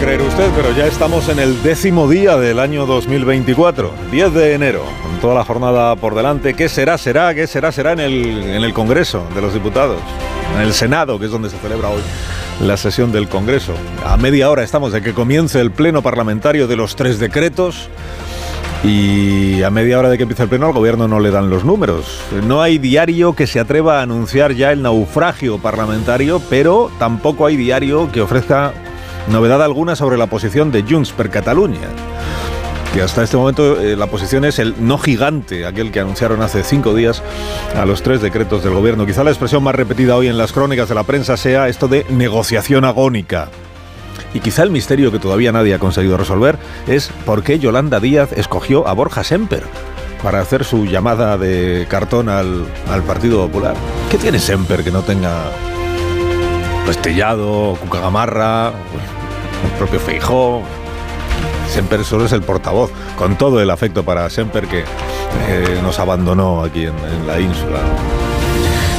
Creer usted, pero ya estamos en el décimo día del año 2024, 10 de enero, con toda la jornada por delante. ¿Qué será, será, qué será, será en el, en el Congreso de los Diputados? En el Senado, que es donde se celebra hoy la sesión del Congreso. A media hora estamos de que comience el pleno parlamentario de los tres decretos. Y a media hora de que empiece el pleno al gobierno no le dan los números. No hay diario que se atreva a anunciar ya el naufragio parlamentario, pero tampoco hay diario que ofrezca novedad alguna sobre la posición de Junts per Catalunya. Que hasta este momento eh, la posición es el no gigante, aquel que anunciaron hace cinco días a los tres decretos del gobierno. Quizá la expresión más repetida hoy en las crónicas de la prensa sea esto de negociación agónica. Y quizá el misterio que todavía nadie ha conseguido resolver es por qué Yolanda Díaz escogió a Borja Semper para hacer su llamada de cartón al, al Partido Popular. ¿Qué tiene Semper que no tenga Restellado, Cucagamarra, el propio Feijó? Semper solo es el portavoz, con todo el afecto para Semper que eh, nos abandonó aquí en, en la ínsula.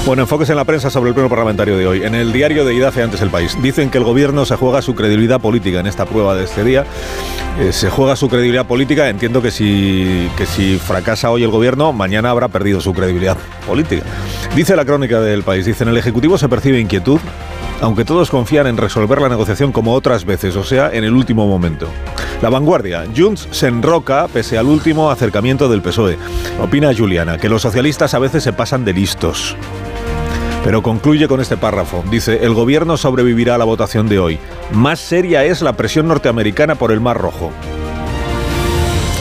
Bueno, enfoques en la prensa sobre el pleno parlamentario de hoy. En el diario de Idafe antes el país. Dicen que el gobierno se juega su credibilidad política en esta prueba de este día. Eh, se juega su credibilidad política. Entiendo que si, que si fracasa hoy el gobierno, mañana habrá perdido su credibilidad política. Dice la crónica del país. Dice, en el Ejecutivo se percibe inquietud, aunque todos confían en resolver la negociación como otras veces, o sea, en el último momento. La vanguardia. Junts se enroca pese al último acercamiento del PSOE. Opina Juliana que los socialistas a veces se pasan de listos. Pero concluye con este párrafo. Dice, el gobierno sobrevivirá a la votación de hoy. Más seria es la presión norteamericana por el Mar Rojo.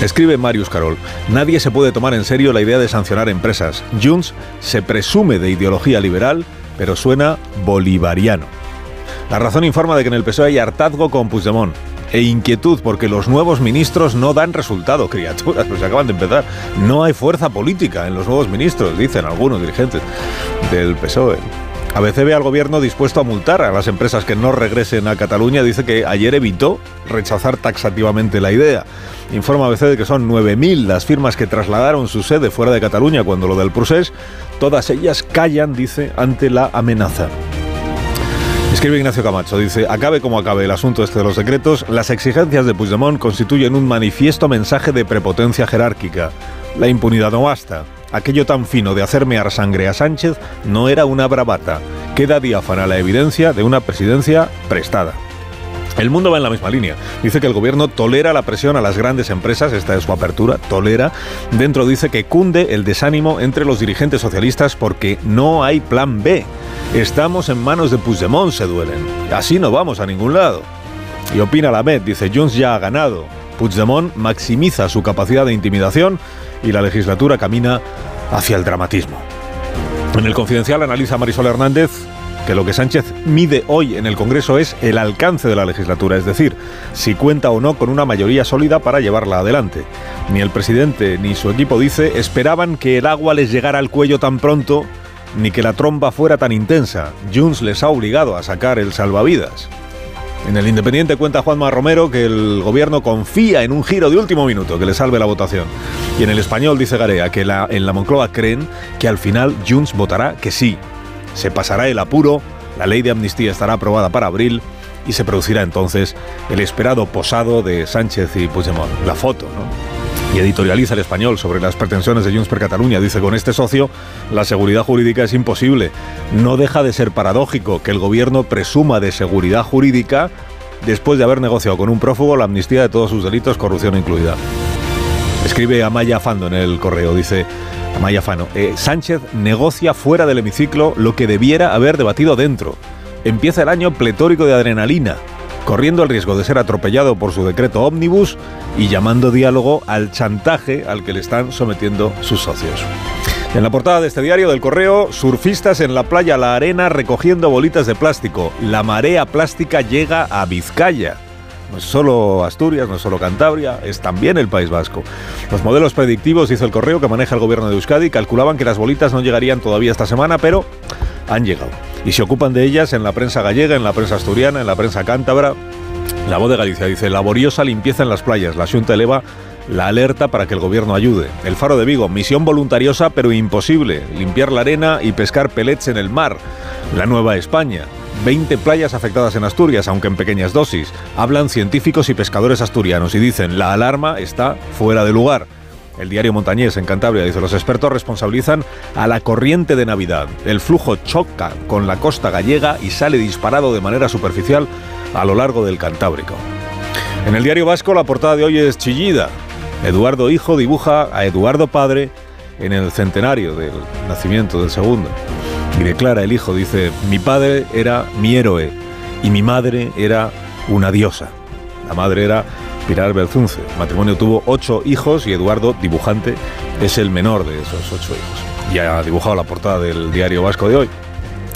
Escribe Marius Carol, nadie se puede tomar en serio la idea de sancionar empresas. Junts se presume de ideología liberal, pero suena bolivariano. La razón informa de que en el PSOE hay hartazgo con Puigdemont e inquietud porque los nuevos ministros no dan resultado, criaturas, pues acaban de empezar. No hay fuerza política en los nuevos ministros, dicen algunos dirigentes del PSOE. ABC ve al gobierno dispuesto a multar a las empresas que no regresen a Cataluña. Dice que ayer evitó rechazar taxativamente la idea. Informa ABC de que son 9.000 las firmas que trasladaron su sede fuera de Cataluña cuando lo del procés. Todas ellas callan, dice, ante la amenaza. Escribe Ignacio Camacho, dice, acabe como acabe el asunto este de los decretos, las exigencias de Puigdemont constituyen un manifiesto mensaje de prepotencia jerárquica. La impunidad no basta. Aquello tan fino de hacerme ar sangre a Sánchez no era una bravata. Queda diáfana la evidencia de una presidencia prestada. El mundo va en la misma línea. Dice que el gobierno tolera la presión a las grandes empresas, esta es su apertura, tolera. Dentro dice que cunde el desánimo entre los dirigentes socialistas porque no hay plan B. Estamos en manos de Puigdemont, se duelen. Así no vamos a ningún lado. Y opina la MED, dice Junts ya ha ganado. Puigdemont maximiza su capacidad de intimidación y la legislatura camina hacia el dramatismo. En el confidencial analiza Marisol Hernández que lo que Sánchez mide hoy en el Congreso es el alcance de la legislatura, es decir, si cuenta o no con una mayoría sólida para llevarla adelante. Ni el presidente ni su equipo dice esperaban que el agua les llegara al cuello tan pronto ni que la tromba fuera tan intensa. Junts les ha obligado a sacar el salvavidas. En el Independiente cuenta Juanma Romero que el gobierno confía en un giro de último minuto que le salve la votación. Y en el español dice Garea que en la Moncloa creen que al final Junts votará que sí. Se pasará el apuro, la ley de amnistía estará aprobada para abril y se producirá entonces el esperado posado de Sánchez y Puigdemont. La foto, ¿no? Y editorializa el español sobre las pretensiones de Junts per Catalunya. Dice, con este socio, la seguridad jurídica es imposible. No deja de ser paradójico que el gobierno presuma de seguridad jurídica después de haber negociado con un prófugo la amnistía de todos sus delitos, corrupción incluida. Escribe Amaya Fando en el correo, dice Amaya Fano, eh, Sánchez negocia fuera del hemiciclo lo que debiera haber debatido dentro. Empieza el año pletórico de adrenalina. Corriendo el riesgo de ser atropellado por su decreto ómnibus y llamando diálogo al chantaje al que le están sometiendo sus socios. En la portada de este diario del correo, surfistas en la playa La Arena recogiendo bolitas de plástico. La marea plástica llega a Vizcaya. No es solo Asturias, no es solo Cantabria, es también el País Vasco. Los modelos predictivos, dice el correo que maneja el gobierno de Euskadi, calculaban que las bolitas no llegarían todavía esta semana, pero han llegado. Y se ocupan de ellas en la prensa gallega, en la prensa asturiana, en la prensa cántabra. La voz de Galicia dice, laboriosa limpieza en las playas. La Junta eleva la alerta para que el gobierno ayude. El Faro de Vigo, misión voluntariosa pero imposible, limpiar la arena y pescar pellets en el mar. La Nueva España, 20 playas afectadas en Asturias, aunque en pequeñas dosis. Hablan científicos y pescadores asturianos y dicen, la alarma está fuera de lugar. El diario Montañés en Cantabria dice, los expertos responsabilizan a la corriente de Navidad. El flujo choca con la costa gallega y sale disparado de manera superficial a lo largo del Cantábrico. En el diario vasco la portada de hoy es chillida. Eduardo Hijo dibuja a Eduardo Padre en el centenario del nacimiento del segundo. Y declara el hijo, dice, mi padre era mi héroe y mi madre era una diosa. La madre era Pilar Belzunce. El matrimonio tuvo ocho hijos y Eduardo, dibujante, es el menor de esos ocho hijos. Y ha dibujado la portada del diario vasco de hoy.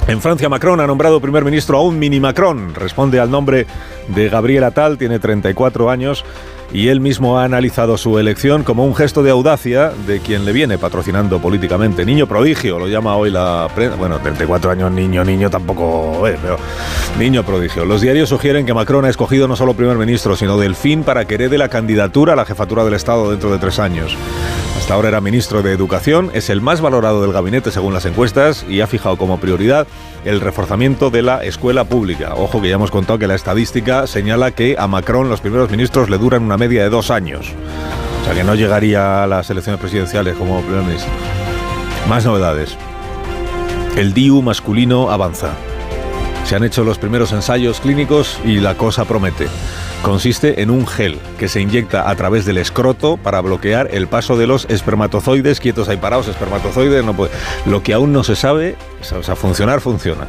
En Francia, Macron ha nombrado primer ministro a un mini Macron. Responde al nombre de Gabriel Attal, tiene 34 años y él mismo ha analizado su elección como un gesto de audacia de quien le viene patrocinando políticamente. Niño prodigio, lo llama hoy la prensa. Bueno, 34 años, niño, niño tampoco, eh, pero niño prodigio. Los diarios sugieren que Macron ha escogido no solo primer ministro, sino Delfín para que herede la candidatura a la jefatura del Estado dentro de tres años. Hasta ahora era ministro de Educación, es el más valorado del gabinete según las encuestas y ha fijado como prioridad el reforzamiento de la escuela pública. Ojo que ya hemos contado que la estadística señala que a Macron los primeros ministros le duran una media de dos años. O sea que no llegaría a las elecciones presidenciales como primer ministro. Más novedades. El DIU masculino avanza. Se han hecho los primeros ensayos clínicos y la cosa promete consiste en un gel que se inyecta a través del escroto para bloquear el paso de los espermatozoides quietos ahí parados, espermatozoides, no puede. Lo que aún no se sabe, o sea, funcionar funciona.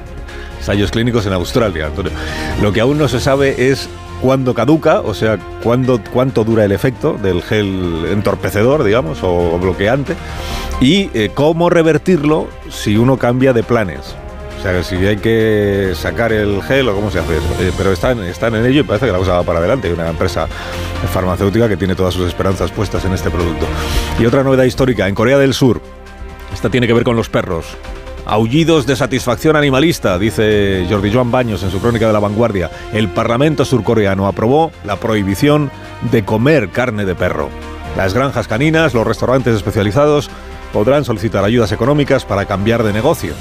Ensayos clínicos en Australia, Antonio. Lo que aún no se sabe es cuándo caduca, o sea, cuándo, cuánto dura el efecto del gel entorpecedor, digamos, o bloqueante, y eh, cómo revertirlo si uno cambia de planes sea, que si hay que sacar el gel o cómo se hace eso. Eh, pero están, están en ello y parece que la cosa va para adelante. Hay una empresa farmacéutica que tiene todas sus esperanzas puestas en este producto. Y otra novedad histórica, en Corea del Sur, esta tiene que ver con los perros. Aullidos de satisfacción animalista, dice Jordi Joan Baños en su crónica de la vanguardia. El Parlamento surcoreano aprobó la prohibición de comer carne de perro. Las granjas caninas, los restaurantes especializados podrán solicitar ayudas económicas para cambiar de negocio.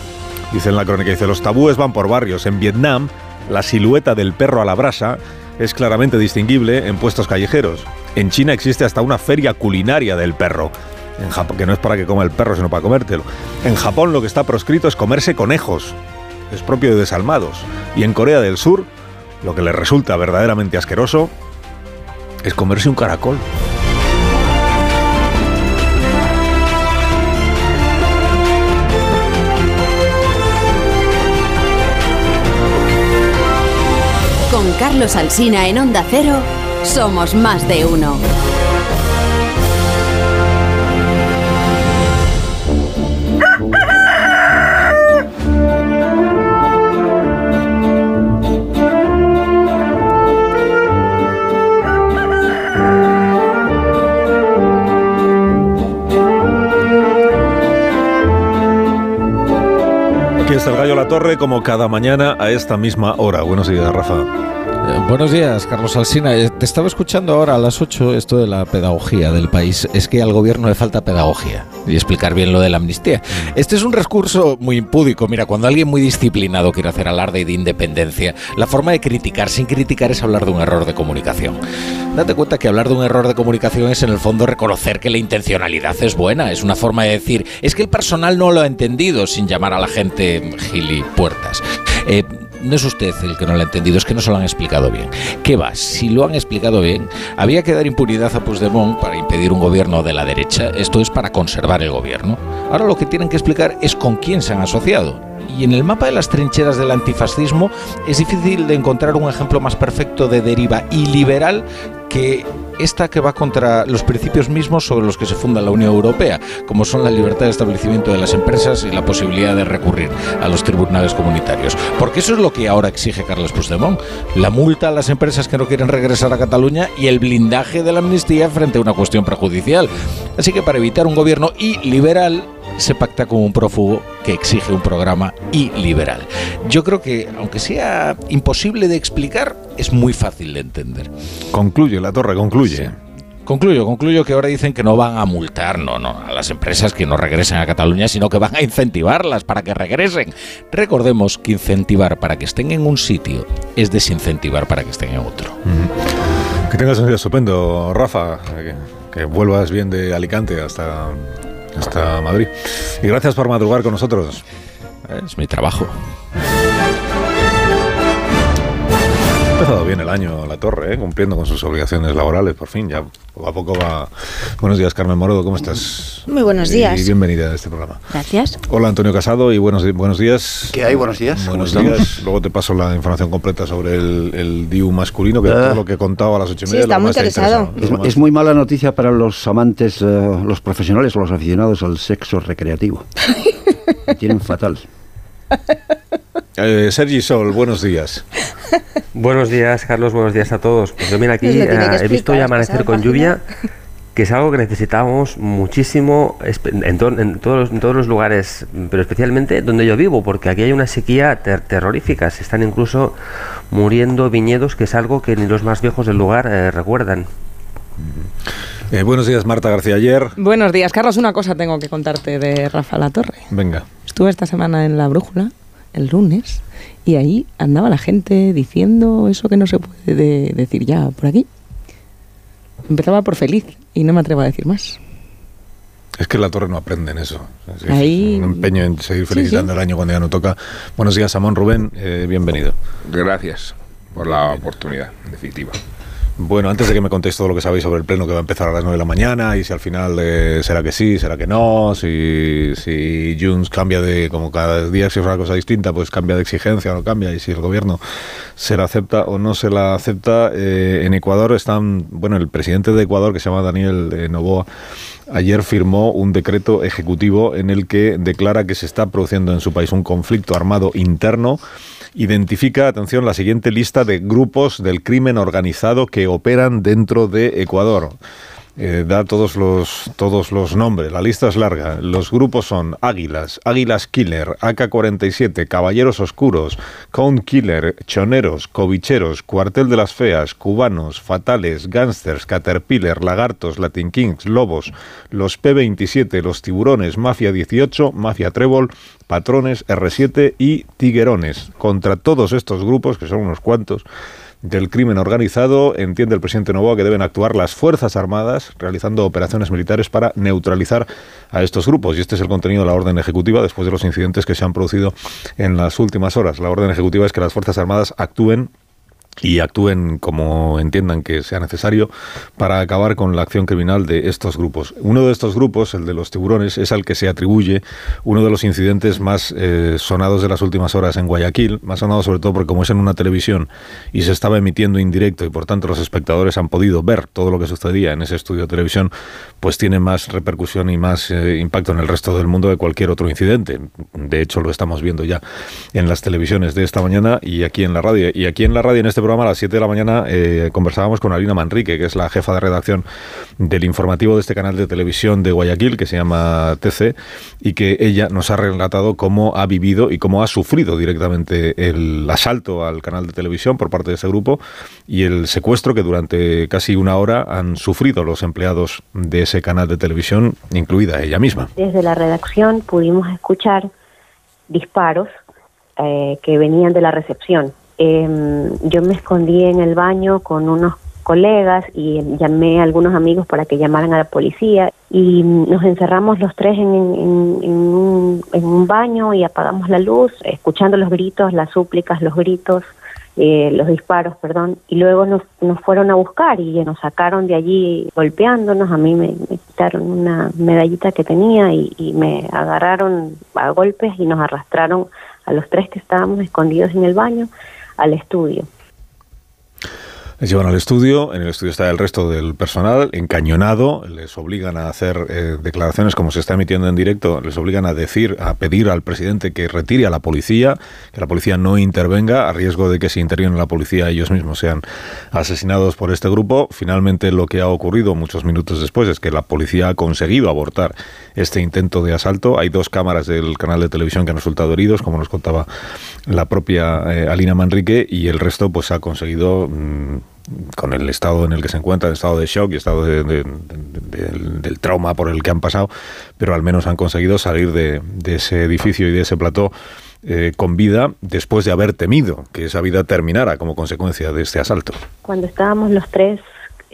Dice en la crónica, dice, los tabúes van por barrios. En Vietnam, la silueta del perro a la brasa es claramente distinguible en puestos callejeros. En China existe hasta una feria culinaria del perro. En que no es para que coma el perro, sino para comértelo. En Japón lo que está proscrito es comerse conejos. Es propio de desalmados. Y en Corea del Sur, lo que les resulta verdaderamente asqueroso es comerse un caracol. Carlos Alsina en Onda Cero, somos más de uno. Torre como cada mañana a esta misma hora. Buenos días, Rafa. Eh, buenos días, Carlos Alsina. Eh, te estaba escuchando ahora a las 8 esto de la pedagogía del país. Es que al gobierno le falta pedagogía y explicar bien lo de la amnistía. Este es un recurso muy impúdico. Mira, cuando alguien muy disciplinado quiere hacer alarde de independencia, la forma de criticar sin criticar es hablar de un error de comunicación. Date cuenta que hablar de un error de comunicación es en el fondo reconocer que la intencionalidad es buena. Es una forma de decir, es que el personal no lo ha entendido sin llamar a la gente gilipuertas. Eh, no es usted el que no lo ha entendido, es que no se lo han explicado bien. ¿Qué va? Si lo han explicado bien, había que dar impunidad a Puigdemont para impedir un gobierno de la derecha. Esto es para conservar el gobierno. Ahora lo que tienen que explicar es con quién se han asociado Y en el mapa de las trincheras del antifascismo es difícil de encontrar un ejemplo más perfecto de deriva iliberal que esta que va contra los principios mismos sobre los que se funda la Unión Europea, como son la libertad de establecimiento de las empresas y la posibilidad de recurrir a los tribunales comunitarios. Porque eso es lo que ahora exige Carlos Puigdemont, la multa a las empresas que no quieren regresar a Cataluña y el blindaje de la amnistía frente a una cuestión prejudicial. Así que para evitar un gobierno iliberal, se pacta con un prófugo que exige un programa iliberal. Yo creo que, aunque sea imposible de explicar, es muy fácil de entender. Concluye, la torre, concluye. Concluyo, concluyo que ahora dicen que no van a multar, no, no, a las empresas que no regresen a Cataluña, sino que van a incentivarlas para que regresen. Recordemos que incentivar para que estén en un sitio es desincentivar para que estén en otro. Que tengas un día estupendo, Rafa. que vuelvas bien de Alicante hasta hasta Madrid. Y gracias por madrugar con nosotros. Es mi trabajo. Ha empezado bien el año La Torre, ¿eh? cumpliendo con sus obligaciones laborales, por fin, ya poco a poco va. Buenos días, Carmen Morodo, ¿cómo estás? Muy buenos días. Y bienvenida a este programa. Gracias. Hola, Antonio Casado, y buenos, buenos días. ¿Qué hay? Buenos días. Buenos días. Luego te paso la información completa sobre el, el DIU masculino, que es todo lo que he contado a las ocho y media. Sí, está muy interesado. Es, es, muy mala noticia para los amantes, uh, los profesionales o los aficionados al sexo recreativo. Tienen fatal. Eh, Sergi Sol, buenos días. buenos días, Carlos, buenos días a todos. Pues yo, mira, aquí uh, he visto ya amanecer con lluvia, que es algo que necesitamos muchísimo en, to en, todos, en todos los lugares, pero especialmente donde yo vivo, porque aquí hay una sequía ter terrorífica. Se están incluso muriendo viñedos, que es algo que ni los más viejos del lugar eh, recuerdan. Eh, buenos días, Marta García Ayer. Buenos días, Carlos. Una cosa tengo que contarte de Rafa La Torre. Venga. Estuve esta semana en La Brújula el lunes y ahí andaba la gente diciendo eso que no se puede de decir ya por aquí. Empezaba por feliz y no me atrevo a decir más. Es que la torre no aprende en eso. Es ahí... Un empeño en seguir felicitando sí, sí. el año cuando ya no toca. Buenos días, Samón Rubén. Eh, bienvenido. Gracias por la oportunidad, en definitiva. Bueno, antes de que me contéis todo lo que sabéis sobre el pleno que va a empezar a las 9 de la mañana y si al final eh, será que sí, será que no, si, si Junts cambia de, como cada día si es una cosa distinta, pues cambia de exigencia o no cambia y si el gobierno se la acepta o no se la acepta. Eh, en Ecuador están, bueno, el presidente de Ecuador que se llama Daniel eh, Novoa ayer firmó un decreto ejecutivo en el que declara que se está produciendo en su país un conflicto armado interno identifica, atención, la siguiente lista de grupos del crimen organizado que operan dentro de Ecuador. Eh, da todos los, todos los nombres, la lista es larga. Los grupos son Águilas, Águilas Killer, AK-47, Caballeros Oscuros, Count Killer, Choneros, Covicheros, Cuartel de las Feas, Cubanos, Fatales, Gangsters, Caterpillar, Lagartos, Latin Kings, Lobos, los P-27, los Tiburones, Mafia 18, Mafia Trébol, Patrones, R7 y Tiguerones. Contra todos estos grupos, que son unos cuantos, del crimen organizado, entiende el presidente Novoa que deben actuar las Fuerzas Armadas realizando operaciones militares para neutralizar a estos grupos. Y este es el contenido de la orden ejecutiva después de los incidentes que se han producido en las últimas horas. La orden ejecutiva es que las Fuerzas Armadas actúen y actúen como entiendan que sea necesario para acabar con la acción criminal de estos grupos. Uno de estos grupos, el de los tiburones, es al que se atribuye uno de los incidentes más eh, sonados de las últimas horas en Guayaquil, más sonado sobre todo porque como es en una televisión y se estaba emitiendo en directo y por tanto los espectadores han podido ver todo lo que sucedía en ese estudio de televisión, pues tiene más repercusión y más eh, impacto en el resto del mundo que cualquier otro incidente. De hecho, lo estamos viendo ya en las televisiones de esta mañana y aquí en la radio. Y aquí en la radio, en este programa, a las 7 de la mañana, eh, conversábamos con Alina Manrique, que es la jefa de redacción del informativo de este canal de televisión de Guayaquil, que se llama TC, y que ella nos ha relatado cómo ha vivido y cómo ha sufrido directamente el asalto al canal de televisión por parte de ese grupo y el secuestro que durante casi una hora han sufrido los empleados de ese canal de televisión, incluida ella misma. Desde la redacción pudimos escuchar disparos eh, que venían de la recepción. Eh, yo me escondí en el baño con unos colegas y llamé a algunos amigos para que llamaran a la policía y nos encerramos los tres en, en, un, en un baño y apagamos la luz, escuchando los gritos, las súplicas, los gritos. Eh, los disparos, perdón, y luego nos, nos fueron a buscar y nos sacaron de allí golpeándonos. A mí me, me quitaron una medallita que tenía y, y, me agarraron a golpes y nos arrastraron a los tres que estábamos escondidos en el baño, al estudio. Les llevan al estudio, en el estudio está el resto del personal encañonado, les obligan a hacer eh, declaraciones como se está emitiendo en directo, les obligan a decir, a pedir al presidente que retire a la policía, que la policía no intervenga, a riesgo de que si interviene la policía ellos mismos sean asesinados por este grupo. Finalmente lo que ha ocurrido muchos minutos después es que la policía ha conseguido abortar este intento de asalto. Hay dos cámaras del canal de televisión que han resultado heridos, como nos contaba la propia eh, Alina Manrique, y el resto pues ha conseguido... Mm, con el estado en el que se encuentra, el estado de shock y estado del, trauma por el que han pasado, pero al menos han conseguido salir de, ese edificio y de ese plató eh, con vida después de haber temido que esa vida terminara como consecuencia de este asalto. Cuando estábamos los tres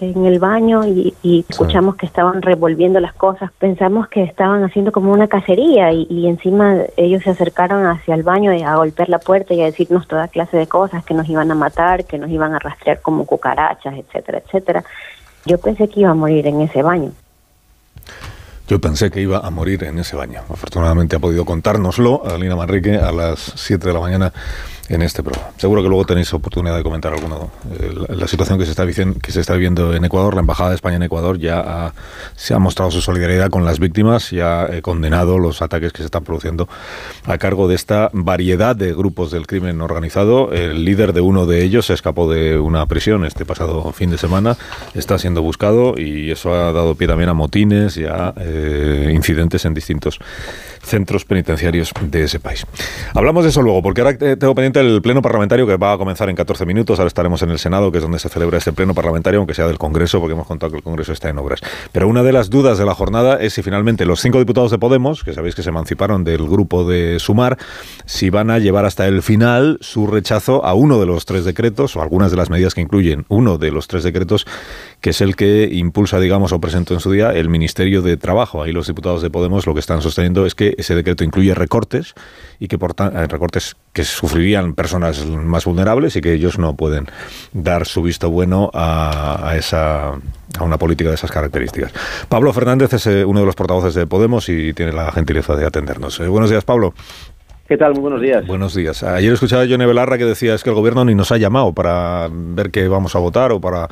en el baño y, escuchamos que estaban revolviendo las cosas. Pensamos que estaban haciendo como una cacería y, encima ellos se acercaron hacia el baño a golpear la puerta y a decirnos toda clase de cosas, que nos iban a matar, que nos iban a rastrear como cucarachas, etcétera, etcétera. Yo pensé que iba a morir en ese baño. Yo pensé que iba a morir en ese baño. Afortunadamente ha podido contárnoslo Alina Manrique a las 7 de la mañana en este programa. Seguro que luego tenéis oportunidad de comentar alguno. Eh, la, situación que se, está que se está viviendo en Ecuador, la Embajada de España en Ecuador ya se ha mostrado su solidaridad con las víctimas y ha eh, condenado los ataques que se están produciendo a cargo de esta variedad de grupos del crimen organizado. El líder de uno de ellos se escapó de una prisión este pasado fin de semana, está siendo buscado y eso ha dado pie también a motines y a eh, incidentes en distintos centros penitenciarios de ese país. Hablamos de eso luego, porque ahora tengo pendiente el pleno parlamentario que va a comenzar en 14 minutos. Ahora estaremos en el Senado, que es donde se celebra este pleno parlamentario, aunque sea del Congreso, porque hemos contado que el Congreso está en obras. Pero una de las dudas de la jornada es si finalmente los cinco diputados de Podemos, que sabéis que se emanciparon del grupo de Sumar, si van a llevar hasta el final su rechazo a uno de los tres decretos o algunas de las medidas que incluyen uno de los tres decretos que es el que impulsa, digamos, o presentó en su día el Ministerio de Trabajo. Ahí los diputados de Podemos lo que están sosteniendo es que ese decreto incluye recortes y que por eh, recortes que sufrirían personas más vulnerables y que ellos no pueden dar su visto bueno a, esa a una política de esas características. Pablo Fernández es eh, uno de los portavoces de Podemos y tiene la gentileza de atendernos. Eh, buenos días, Pablo. ¿Qué tal? Muy buenos días. Buenos días. Ayer escuchaba a Johnny Belarra que decía es que el gobierno ni nos ha llamado para ver qué vamos a votar o para...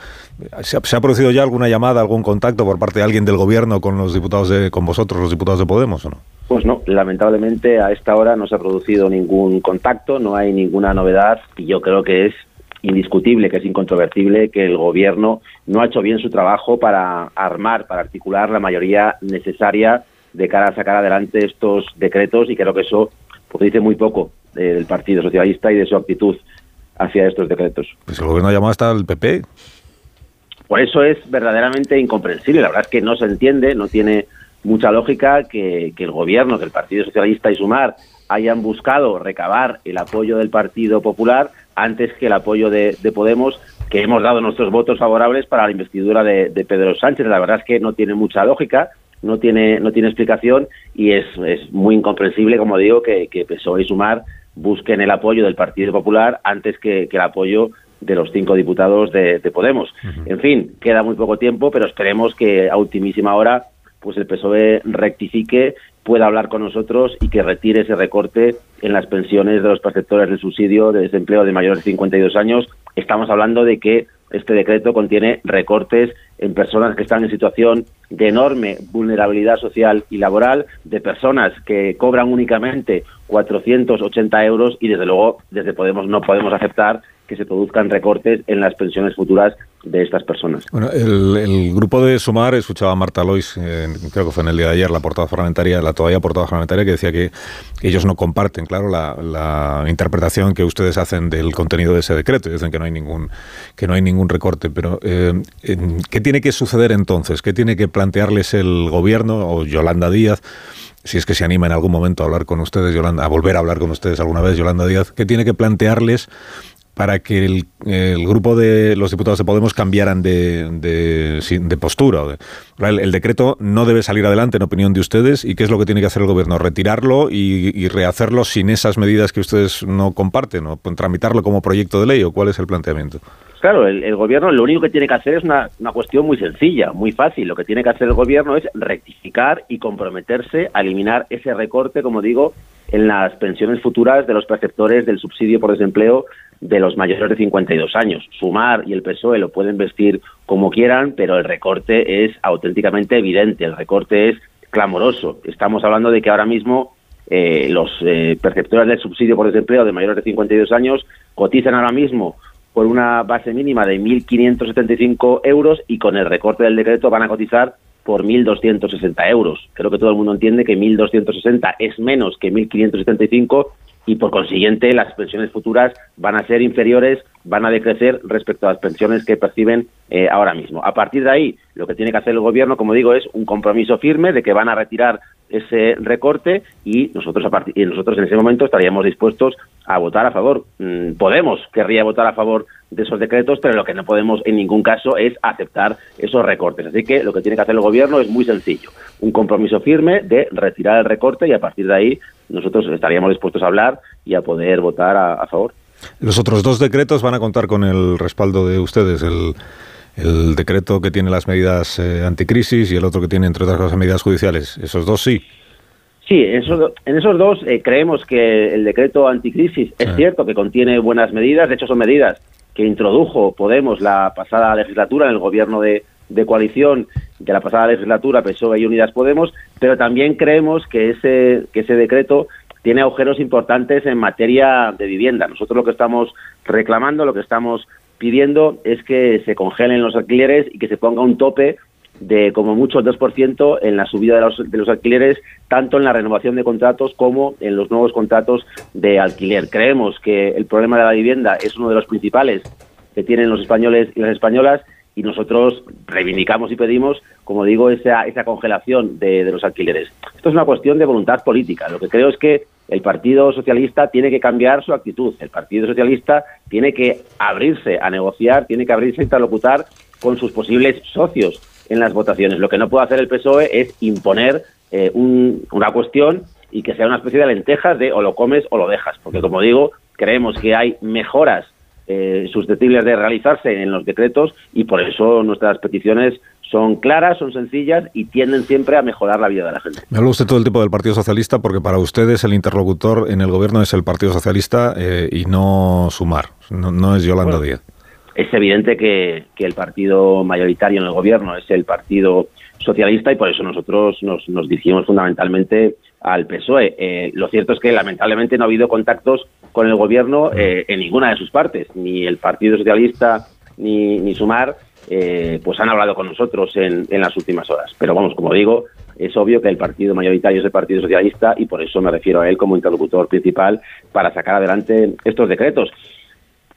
¿Se ha, producido ya alguna llamada, algún contacto por parte de alguien del gobierno con los diputados de, con vosotros, los diputados de Podemos o no? Pues no, lamentablemente a esta hora no se ha producido ningún contacto, no hay ninguna novedad y yo creo que es indiscutible, que es incontrovertible que el gobierno no ha hecho bien su trabajo para armar, para articular la mayoría necesaria de cara a sacar adelante estos decretos y creo que eso pues dice muy poco del Partido Socialista y de su actitud hacia estos decretos. Pues el gobierno ha llamado hasta el PP. Por eso es verdaderamente incomprensible. La verdad es que no se entiende, no tiene mucha lógica que, el gobierno, que el Partido Socialista y Sumar hayan buscado recabar el apoyo del Partido Popular antes que el apoyo de, Podemos, que hemos dado nuestros votos favorables para la investidura de, de Pedro Sánchez. La verdad es que no tiene mucha lógica no tiene, no tiene explicación y es, es muy incomprensible, como digo, que, que PSOE y Sumar busquen el apoyo del Partido Popular antes que, el apoyo de los cinco diputados de, Podemos. En fin, queda muy poco tiempo, pero esperemos que a ultimísima hora pues el PSOE rectifique, pueda hablar con nosotros y que retire ese recorte en las pensiones de los perceptores de subsidio de desempleo de mayores de 52 años. Estamos hablando de que este decreto contiene recortes en personas que están en situación de enorme vulnerabilidad social y laboral, de personas que cobran únicamente 480 euros y desde luego desde Podemos no podemos aceptar que se produzcan recortes en las pensiones futuras de estas personas. Bueno, el, grupo de Sumar, escuchaba a Marta Lois, creo que fue en el día de ayer, la portada parlamentaria, la todavía portada parlamentaria, que decía que ellos no comparten, claro, la, interpretación que ustedes hacen del contenido de ese decreto. Dicen que no hay ningún, que no hay ningún recorte. Pero, eh, ¿qué tiene que suceder entonces? ¿Qué tiene que plantearles el gobierno o Yolanda Díaz? si es que se anima en algún momento a hablar con ustedes, Yolanda, a volver a hablar con ustedes alguna vez, Yolanda Díaz, ¿qué tiene que plantearles para que el, grupo de los diputados de Podemos cambiaran de, de, postura. El, decreto no debe salir adelante, en opinión de ustedes, y qué es lo que tiene que hacer el gobierno, retirarlo y, rehacerlo sin esas medidas que ustedes no comparten, o tramitarlo como proyecto de ley, o cuál es el planteamiento. Claro, el, gobierno lo único que tiene que hacer es una, una, cuestión muy sencilla, muy fácil. Lo que tiene que hacer el gobierno es rectificar y comprometerse a eliminar ese recorte, como digo, en las pensiones futuras de los perceptores del subsidio por desempleo de los mayores de 52 años. Sumar y el PSOE lo pueden vestir como quieran, pero el recorte es auténticamente evidente, el recorte es clamoroso. Estamos hablando de que ahora mismo eh, los eh, perceptores del subsidio por desempleo de mayores de 52 años cotizan ahora mismo por una base mínima de 1.575 euros y con el recorte del decreto van a cotizar por 1.260 euros. Creo que todo el mundo entiende que 1.260 es menos que 1.575 y por consiguiente las pensiones futuras van a ser inferiores, van a decrecer respecto a las pensiones que perciben eh, ahora mismo. A partir de ahí, lo que tiene que hacer el gobierno, como digo, es un compromiso firme de que van a retirar ese recorte y nosotros a y nosotros en ese momento estaríamos dispuestos a votar a favor. Mm, Podemos querría votar a favor de esos decretos, pero lo que no podemos en ningún caso es aceptar esos recortes. Así que lo que tiene que hacer el gobierno es muy sencillo, un compromiso firme de retirar el recorte y a partir de ahí nosotros estaríamos dispuestos a hablar y a poder votar a, favor. Los otros dos decretos van a contar con el respaldo de ustedes, el decreto que tiene las medidas eh, anticrisis y el otro que tiene, entre otras cosas, medidas judiciales. ¿Esos dos sí? Sí, en esos, en esos dos eh, creemos que el decreto anticrisis es cierto que contiene buenas medidas, de hecho son medidas que introdujo Podemos la pasada legislatura en el gobierno de, de coalición de la pasada legislatura, PSOE y Unidas Podemos, pero también creemos que ese, que ese decreto tiene agujeros importantes en materia de vivienda. Nosotros lo que estamos reclamando, lo que estamos pidiendo es que se congelen los alquileres y que se ponga un tope de como mucho el 2% en la subida de los, de los alquileres, tanto en la renovación de contratos como en los nuevos contratos de alquiler. Creemos que el problema de la vivienda es uno de los principales que tienen los españoles y las españolas y nosotros reivindicamos y pedimos, como digo, esa, esa congelación de, los alquileres. Esto es una cuestión de voluntad política. Lo que creo es que el Partido Socialista tiene que cambiar su actitud. El Partido Socialista tiene que abrirse a negociar, tiene que abrirse a interlocutar con sus posibles socios en las votaciones. Lo que no puede hacer el PSOE es imponer eh, una cuestión y que sea una especie de lentejas de o lo comes o lo dejas, porque como digo, creemos que hay mejoras eh, susceptibles de realizarse en los decretos y por eso nuestras peticiones son claras, son sencillas y tienden siempre a mejorar la vida de la gente. Me habla usted todo el tiempo del Partido Socialista porque para ustedes el interlocutor en el gobierno es el Partido Socialista eh, y no Sumar, no, es Yolanda Díaz es evidente que, el partido mayoritario en el gobierno es el Partido Socialista y por eso nosotros nos, nos dirigimos fundamentalmente al PSOE. Eh, lo cierto es que lamentablemente no ha habido contactos con el gobierno eh, en ninguna de sus partes, ni el Partido Socialista ni, ni Sumar, eh, pues han hablado con nosotros en, en las últimas horas. Pero vamos, como digo, es obvio que el partido mayoritario es el Partido Socialista y por eso me refiero a él como interlocutor principal para sacar adelante estos decretos.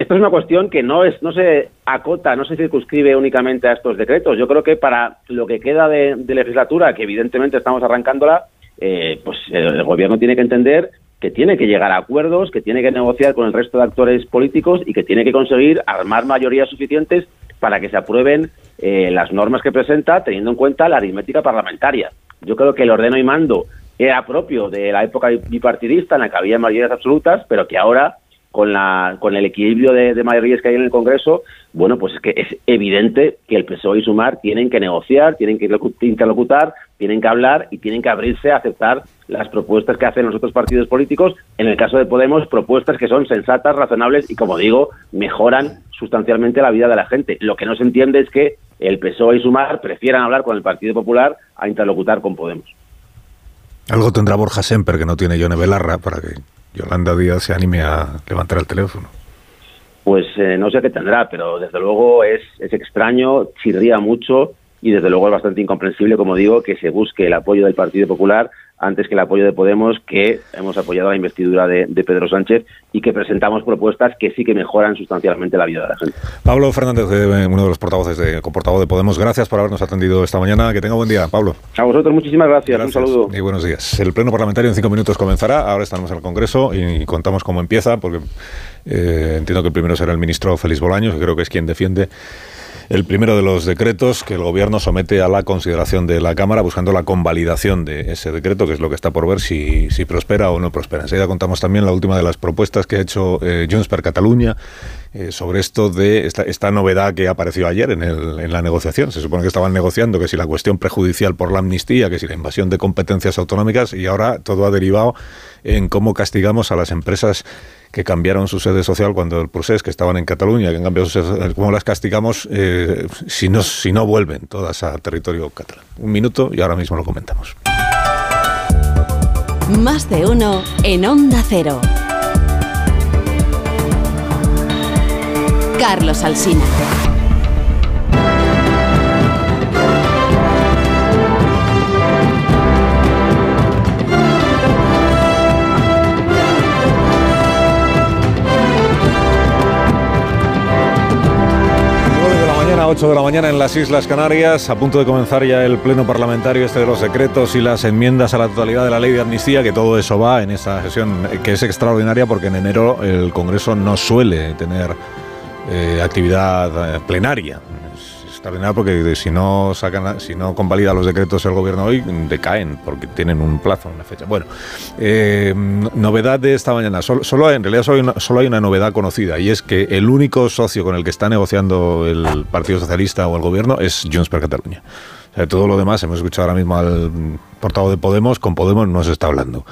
Esto es una cuestión que no es, no se acota, no se circunscribe únicamente a estos decretos. Yo creo que para lo que queda de, legislatura, que evidentemente estamos arrancándola, eh, pues el, gobierno tiene que entender que tiene que llegar a acuerdos, que tiene que negociar con el resto de actores políticos y que tiene que conseguir armar mayorías suficientes para que se aprueben eh, las normas que presenta, teniendo en cuenta la aritmética parlamentaria. Yo creo que el ordeno y mando era propio de la época bipartidista en la que había mayorías absolutas, pero que ahora con, la, con el equilibrio de, mayorías que hay en el Congreso, bueno, pues es que es evidente que el PSOE y Sumar tienen que negociar, tienen que interlocutar, tienen que hablar y tienen que abrirse a aceptar las propuestas que hacen los otros partidos políticos. En el caso de Podemos, propuestas que son sensatas, razonables y, como digo, mejoran sustancialmente la vida de la gente. Lo que no se entiende es que el PSOE y Sumar prefieran hablar con el Partido Popular a interlocutar con Podemos. Algo tendrá Borja Semper que no tiene Yone Belarra para que Yolanda Díaz se anime a levantar el teléfono. Pues eh, no sé qué tendrá, pero desde luego es, es extraño, chirría mucho y desde luego es bastante incomprensible, como digo, que se busque el apoyo del Partido Popular antes que el apoyo de Podemos, que hemos apoyado la investidura de, Pedro Sánchez y que presentamos propuestas que sí que mejoran sustancialmente la vida de la gente. Pablo Fernández, eh, uno de los portavoces de portavoz de Podemos, gracias por habernos atendido esta mañana. Que tenga buen día, Pablo. A vosotros muchísimas gracias. Un saludo. Y buenos días. El pleno parlamentario en cinco minutos comenzará. Ahora estamos en el Congreso y contamos cómo empieza, porque eh, entiendo que primero será el ministro Félix Bolaños, que creo que es quien defiende el primero de los decretos que el Gobierno somete a la consideración de la Cámara buscando la convalidación de ese decreto, que es lo que está por ver si, si prospera o no prospera. Enseguida contamos también la última de las propuestas que ha hecho eh, Junts per Catalunya eh, sobre esto de esta, novedad que apareció ayer en, el, en la negociación. Se supone que estaban negociando que si la cuestión prejudicial por la amnistía, que si la invasión de competencias autonómicas, y ahora todo ha derivado en cómo castigamos a las empresas que cambiaron su sede social cuando el procés que estaban en Cataluña, que han cambiado su sede, cómo las castigamos eh, si, no, si no vuelven todas a territorio catalán. Un minuto y ahora mismo lo comentamos. Más de uno en Onda Cero. Carlos Alsina. mañana, 8 de la mañana en las Islas Canarias, a punto de comenzar ya el pleno parlamentario este de los decretos y las enmiendas a la totalidad de la ley de amnistía, que todo eso va en esta sesión que es extraordinaria porque en enero el Congreso no suele tener eh, actividad eh, plenaria. Es extraordinaria porque si no sacan, si no convalida los decretos el gobierno hoy, decaen porque tienen un plazo, una fecha. Bueno, eh, novedad de esta mañana. Solo, en realidad solo hay, una, solo novedad conocida y es que el único socio con el que está negociando el Partido Socialista o el gobierno es Junts per Catalunya. todo lo demás, hemos escuchado ahora mismo al portavoz de Podemos, con Podemos no se está hablando.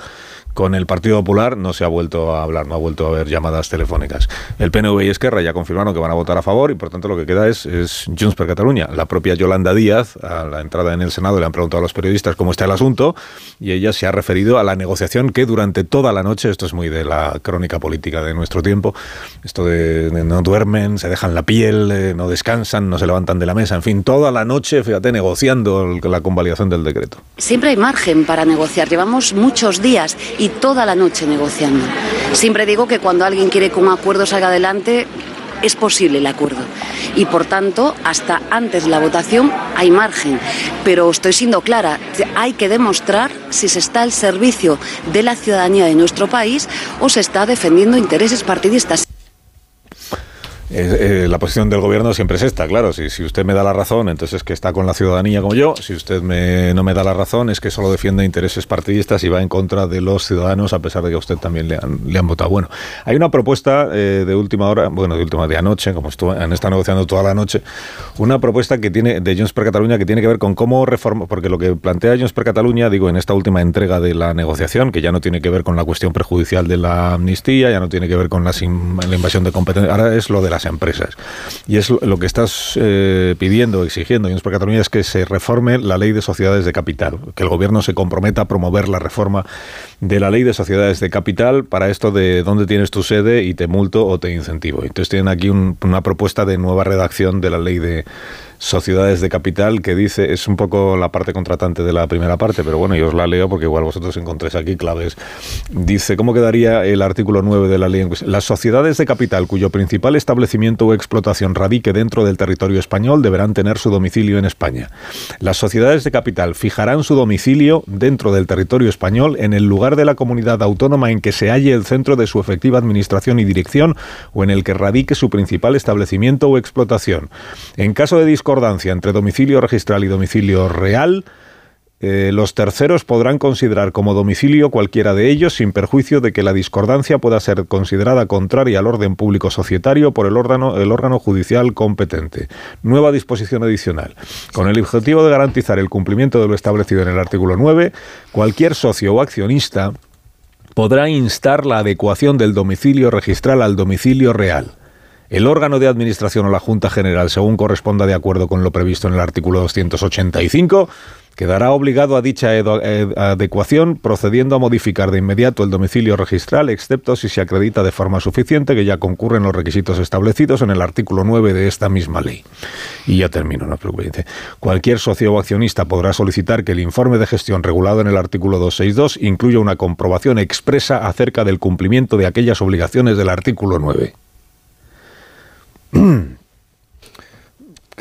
Con el Partido Popular no se ha vuelto a hablar, no ha vuelto a haber llamadas telefónicas. El PNV y Esquerra ya confirmaron que van a votar a favor y por tanto lo que queda es, es Junts per Cataluña. La propia Yolanda Díaz, a la entrada en el Senado, le han preguntado a los periodistas cómo está el asunto y ella se ha referido a la negociación que durante toda la noche, esto es muy de la crónica política de nuestro tiempo, esto de, no duermen, se dejan la piel, eh, no descansan, no se levantan de la mesa, en fin, toda la noche, fíjate, negociando la convalidación del decreto. Siempre hay margen para negociar, llevamos muchos días y toda la noche negociando. Siempre digo que cuando alguien quiere que un acuerdo salga adelante, es posible el acuerdo. Y por tanto, hasta antes de la votación hay margen. Pero estoy siendo clara, hay que demostrar si se está al servicio de la ciudadanía de nuestro país o se está defendiendo intereses partidistas. Eh, la posición del gobierno siempre es esta, claro. Si, si, usted me da la razón, entonces es que está con la ciudadanía como yo. Si usted me, no me da la razón, es que solo defiende intereses partidistas y va en contra de los ciudadanos, a pesar de que a usted también le han, le han votado. Bueno, hay una propuesta eh, de última hora, bueno, de última de anoche, como estuvo, han estado negociando toda la noche, una propuesta que tiene de Junts per Cataluña que tiene que ver con cómo reformar, porque lo que plantea Junts per Cataluña, digo, en esta última entrega de la negociación, que ya no tiene que ver con la cuestión prejudicial de la amnistía, ya no tiene que ver con la, la invasión de competencias, ahora es lo de la empresas. Y es lo que estás eh, pidiendo, exigiendo, y por Cataluña es que se reforme la ley de sociedades de capital, que el gobierno se comprometa a promover la reforma de la ley de sociedades de capital para esto de dónde tienes tu sede y te multo o te incentivo. Entonces tienen aquí una propuesta de nueva redacción de la ley de sociedades de capital que dice, es un poco la parte contratante de la primera parte, pero bueno, yo os la leo porque igual vosotros encontréis aquí claves. Dice, ¿cómo quedaría el artículo 9 de la ley? Las sociedades de capital cuyo principal establecimiento o explotación radique dentro del territorio español deberán tener su domicilio en España. Las sociedades de capital fijarán su domicilio dentro del territorio español en el lugar de la comunidad autónoma en que se halle el centro de su efectiva administración y dirección o en el que radique su principal establecimiento o explotación. En caso de discordancia entre domicilio registral y domicilio real, eh, los terceros podrán considerar como domicilio cualquiera de ellos sin perjuicio de que la discordancia pueda ser considerada contraria al orden público societario por el órgano, el órgano judicial competente. Nueva disposición adicional. Con el objetivo de garantizar el cumplimiento de lo establecido en el artículo 9, cualquier socio o accionista podrá instar la adecuación del domicilio registral al domicilio real el órgano de administración o la Junta General, según corresponda de acuerdo con lo previsto en el artículo 285, quedará obligado a dicha adecuación procediendo a modificar de inmediato el domicilio registral, excepto si se acredita de forma suficiente que ya concurren los requisitos establecidos en el artículo 9 de esta misma ley. Y ya termino, no preocupe. Cualquier socio o accionista podrá solicitar que el informe de gestión regulado en el artículo 262 incluya una comprobación expresa acerca del cumplimiento de aquellas obligaciones del artículo 9.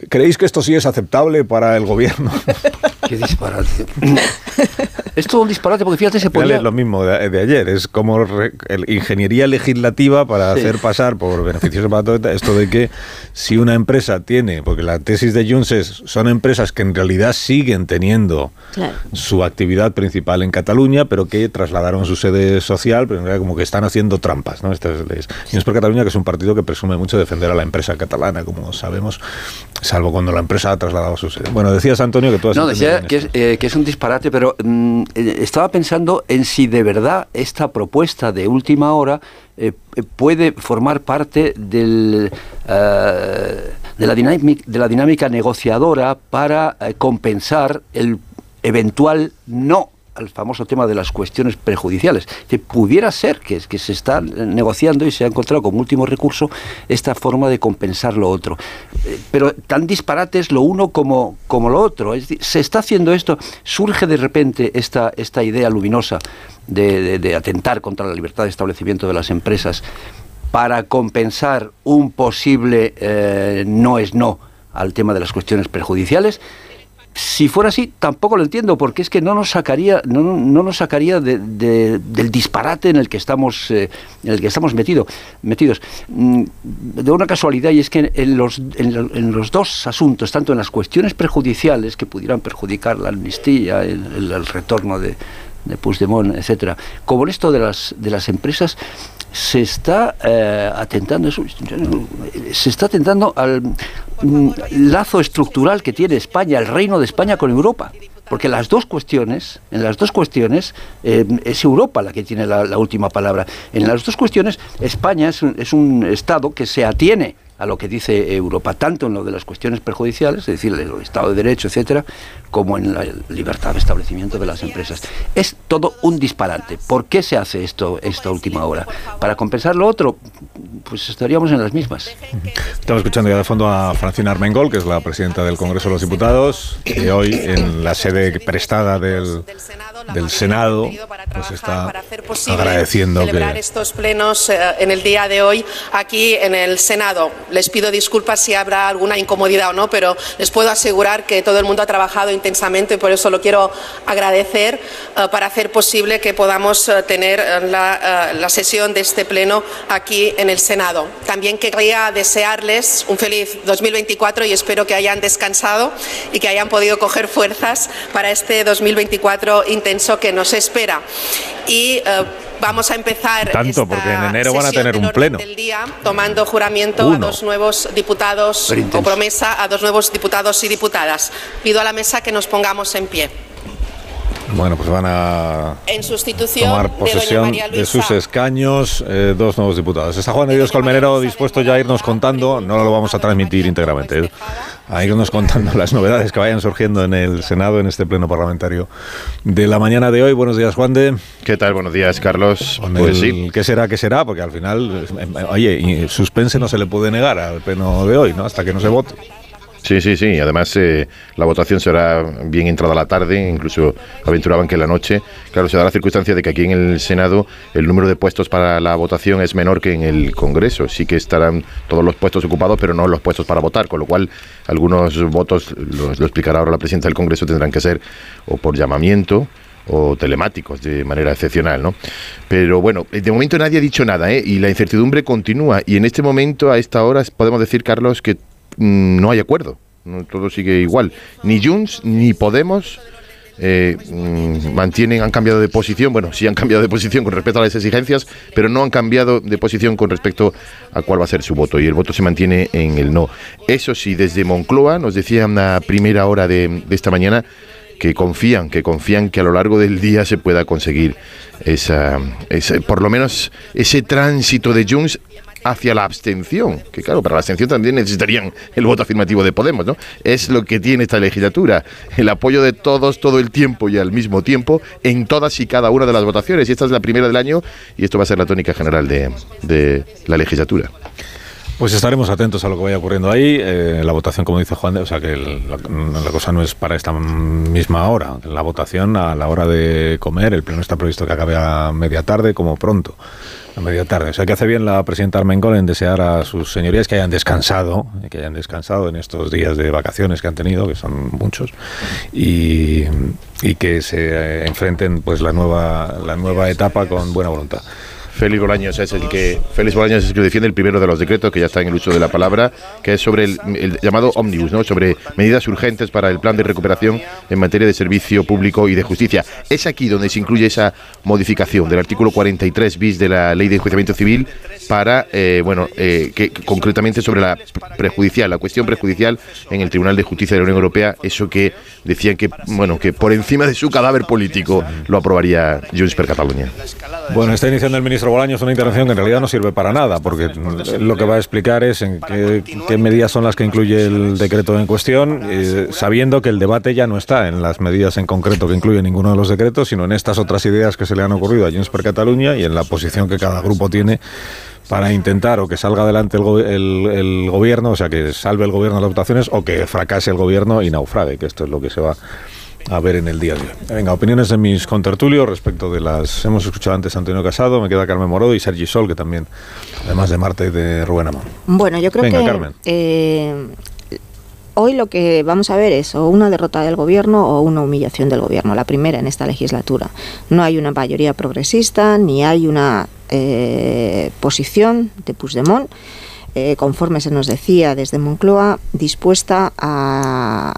¿Creéis que esto sí es aceptable para el gobierno? Qué disparate. Es todo un disparate, porque fíjate, se podía... Es lo mismo de, ayer, es como ingeniería legislativa para hacer pasar por beneficios para todo esto de que si una empresa tiene, porque la tesis de Junts es, son empresas que en realidad siguen teniendo su actividad principal en Cataluña, pero que trasladaron su sede social, pero en realidad como que están haciendo trampas, ¿no? Estas leyes. Junts por Cataluña, que es un partido que presume mucho defender a la empresa catalana, como sabemos, salvo cuando la empresa ha trasladado su sede. Bueno, decías, Antonio, que tú has... No, decía que es, eh, que es, un disparate, pero mm, estaba pensando en si de verdad esta propuesta de última hora eh, puede formar parte del, de la dinámica negociadora para compensar el eventual no al famoso tema de las cuestiones prejudiciales. Que pudiera ser que, que se está negociando y se ha encontrado como último recurso esta forma de compensar lo otro. Eh, pero tan disparate es lo uno como, como lo otro. Es decir, se está haciendo esto, surge de repente esta, esta idea luminosa de, atentar contra la libertad de establecimiento de las empresas para compensar un posible eh, no es no al tema de las cuestiones prejudiciales si fuera así, tampoco lo entiendo, porque es que no nos sacaría, no, no nos sacaría del disparate en el que estamos, eh, en el que estamos metido, metidos. Mm, de una casualidad, y es que en los, en, los dos asuntos, tanto en las cuestiones prejudiciales que pudieran perjudicar la amnistía, el, retorno de, de Puigdemont, etcétera, como en esto de las, de las empresas, se está eh, atentando se está atentando al mm, lazo estructural que tiene España, el reino de España con Europa. Porque las dos cuestiones, en las dos cuestiones, eh, es Europa la que tiene la, última palabra. En las dos cuestiones, España es es un Estado que se atiene a lo que dice Europa, tanto en lo de las cuestiones perjudiciales, es decir, el Estado de Derecho, etcétera, como en la libertad de establecimiento de las empresas. Es todo un disparate. ¿Por qué se hace esto esta última hora? ¿Para compensar lo otro? Pues estaríamos en las mismas. Estamos escuchando ya de fondo a Francina Armengol, que es la presidenta del Congreso de los Diputados, que hoy en la sede prestada del, del Senado pues está agradeciendo celebrar estos plenos eh, en el día de hoy aquí en el Senado. Les pido disculpas si habrá alguna incomodidad o no, pero les puedo asegurar que todo el mundo ha trabajado intensamente y por eso lo quiero agradecer eh, para hacer posible que podamos eh, tener eh, la, sesión de este pleno aquí en el Senado. También quería desearles un feliz 2024 y espero que hayan descansado y que hayan podido coger fuerzas para este 2024 intenso que nos espera. Y vamos a empezar tanto porque en enero van a tener un pleno. del día tomando juramento a dos nuevos diputados o promesa a dos nuevos diputados y diputadas. Pido a la mesa que nos pongamos en pie bueno, pues van a en sustitución tomar posesión de, sus escaños eh, dos nuevos diputados. Está Juan de Dios Colmenero dispuesto ya a irnos contando, no lo vamos a transmitir íntegramente, ¿eh? a irnos contando las novedades que vayan surgiendo en el Senado, en este pleno parlamentario de la mañana de hoy. Buenos días, Juan de. ¿Qué tal? Buenos días, Carlos. pues sí. ¿Qué será? ¿Qué será? Porque al final, oye, suspense no se le puede negar al pleno de hoy, ¿no? Hasta que no se vote. Sí, sí, sí. Además, eh, la votación será bien entrada la tarde, incluso aventuraban que la noche. Claro, se da la circunstancia de que aquí en el Senado el número de puestos para la votación es menor que en el Congreso. Sí que estarán todos los puestos ocupados, pero no los puestos para votar, con lo cual algunos votos, lo, lo explicará ahora la presidenta del Congreso, tendrán que ser o por llamamiento o telemáticos de manera excepcional, ¿no? Pero bueno, de momento nadie ha dicho nada, ¿eh? Y la incertidumbre continúa. Y en este momento, a esta hora, podemos decir, Carlos, que no hay acuerdo. Todo sigue igual. Ni Junts ni Podemos eh, mm, mantienen, han cambiado de posición. Bueno, sí han cambiado de posición con respecto a las exigencias, pero no han cambiado de posición con respecto a cuál va a ser su voto. Y el voto se mantiene en el no. Eso sí, desde Moncloa nos decían a primera hora de, esta mañana que confían, que confían que a lo largo del día se pueda conseguir esa, por lo menos ese tránsito de Junts hacia la abstención, que claro, para la abstención también necesitarían el voto afirmativo de Podemos, ¿no? Es lo que tiene esta legislatura, el apoyo de todos todo el tiempo y al mismo tiempo en todas y cada una de las votaciones. Y esta es la primera del año y esto va a ser la tónica general de, de la legislatura. Pues estaremos atentos a lo que vaya ocurriendo ahí. Eh, la votación, como dice Juan, o sea que la, cosa no es para esta misma hora. La votación a la hora de comer, el pleno está previsto que acabe a media tarde, como pronto a media tarde. O sea que hace bien la presidenta Armengol en desear a sus señorías que hayan descansado, que hayan descansado en estos días de vacaciones que han tenido, que son muchos, y, y que se enfrenten pues la nueva la nueva etapa con buena voluntad. Félix Bolaños es el que Félix Bolaños es el que defiende el primero de los decretos que ya está en el uso de la palabra, que es sobre el, llamado ómnibus, ¿no? Sobre medidas urgentes para el plan de recuperación en materia de servicio público y de justicia. Es aquí donde se incluye esa modificación del artículo 43 bis de la Ley de Enjuiciamiento Civil para, eh, bueno, eh, que concretamente sobre la prejudicial, la cuestión prejudicial en el Tribunal de Justicia de la Unión Europea, eso que decían que, bueno, que por encima de su cadáver político lo aprobaría Junts per Cataluña. Bueno, está iniciando el ministro Bolaños una intervención que en realidad no sirve para nada, porque lo que va a explicar es en qué, medidas son las que incluye el decreto en cuestión, eh, sabiendo que el debate ya no está en las medidas en concreto que incluye ninguno de los decretos, sino en estas otras ideas que se le han ocurrido a Junts per Cataluña y en la posición que cada grupo tiene para intentar o que salga adelante el, gobierno, o sea, que salve el gobierno de las votaciones o que fracase el gobierno y naufrague, que esto es lo que se va a ver en el día de hoy. Venga, opiniones de mis contertulios respecto de las... Hemos escuchado antes a Antonio Casado, me queda Carmen Morodo y Sergi Sol, que también, además de Marte y de Rubén Amón. Bueno, yo creo que... Eh, hoy lo que vamos a ver es o una derrota del gobierno o una humillación del gobierno, la primera en esta legislatura. No hay una mayoría progresista ni hay una eh, posición de Puigdemont, eh, conforme se nos decía desde Moncloa, dispuesta a,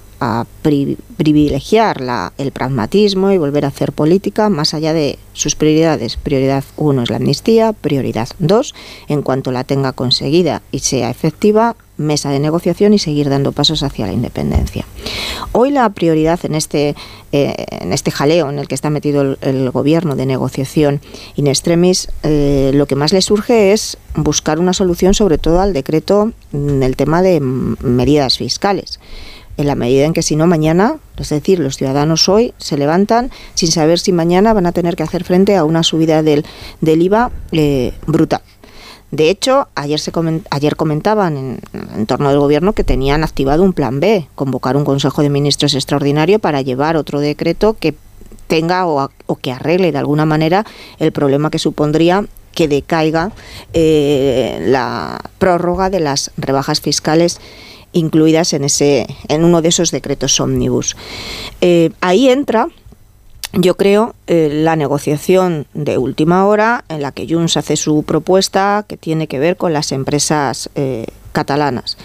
privilegiar la, el pragmatismo y volver a hacer política más allá de sus prioridades. Prioridad uno es la amnistía, prioridad dos, en cuanto la tenga conseguida y sea efectiva, mesa de negociación y seguir dando pasos hacia la independencia. Hoy la prioridad en este, eh, en este jaleo en el que está metido el, gobierno de negociación in extremis, eh, lo que más le surge es buscar una solución sobre todo al decreto en el tema de medidas fiscales en la medida en que si no mañana, es decir, los ciudadanos hoy se levantan sin saber si mañana van a tener que hacer frente a una subida del, del IVA eh, brutal. De hecho, ayer, se ayer comentaban en, torno del Gobierno que tenían activado un plan B, convocar un Consejo de Ministros extraordinario para llevar otro decreto que tenga o, que arregle de alguna manera el problema que supondría que decaiga eh, la prórroga de las rebajas fiscales incluidas en ese en uno de esos decretos ómnibus. Eh, ahí entra yo creo eh, la negociación de última hora en la que Junts hace su propuesta que tiene que ver con las empresas eh, catalanas.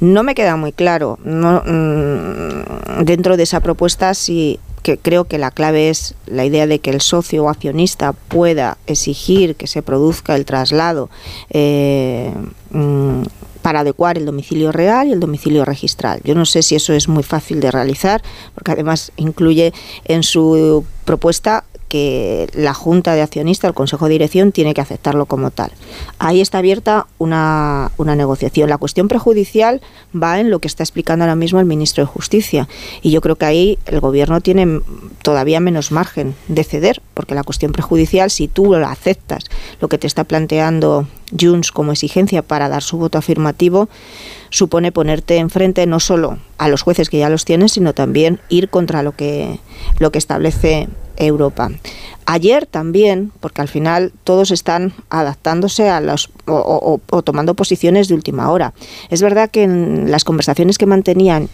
No me queda muy claro mm, dentro de esa propuesta si que creo que la clave es la idea de que el socio o accionista pueda exigir que se produzca el traslado eh, mm, para adecuar el domicilio real y el domicilio registral. Yo no sé si eso es muy fácil de realizar, porque además incluye en su propuesta que la Junta de Accionistas, el Consejo de Dirección, tiene que aceptarlo como tal. Ahí está abierta una, una, negociación. La cuestión prejudicial va en lo que está explicando ahora mismo el ministro de Justicia. Y yo creo que ahí el Gobierno tiene todavía menos margen de ceder, porque la cuestión prejudicial, si tú la aceptas, lo que te está planteando Junts como exigencia para dar su voto afirmativo, supone ponerte enfrente no solo a los jueces que ya los tienen, sino también ir contra lo que, lo que establece Europa. Ayer también, porque al final todos están adaptándose a los o, tomando posiciones de última hora. Es verdad que en las conversaciones que mantenían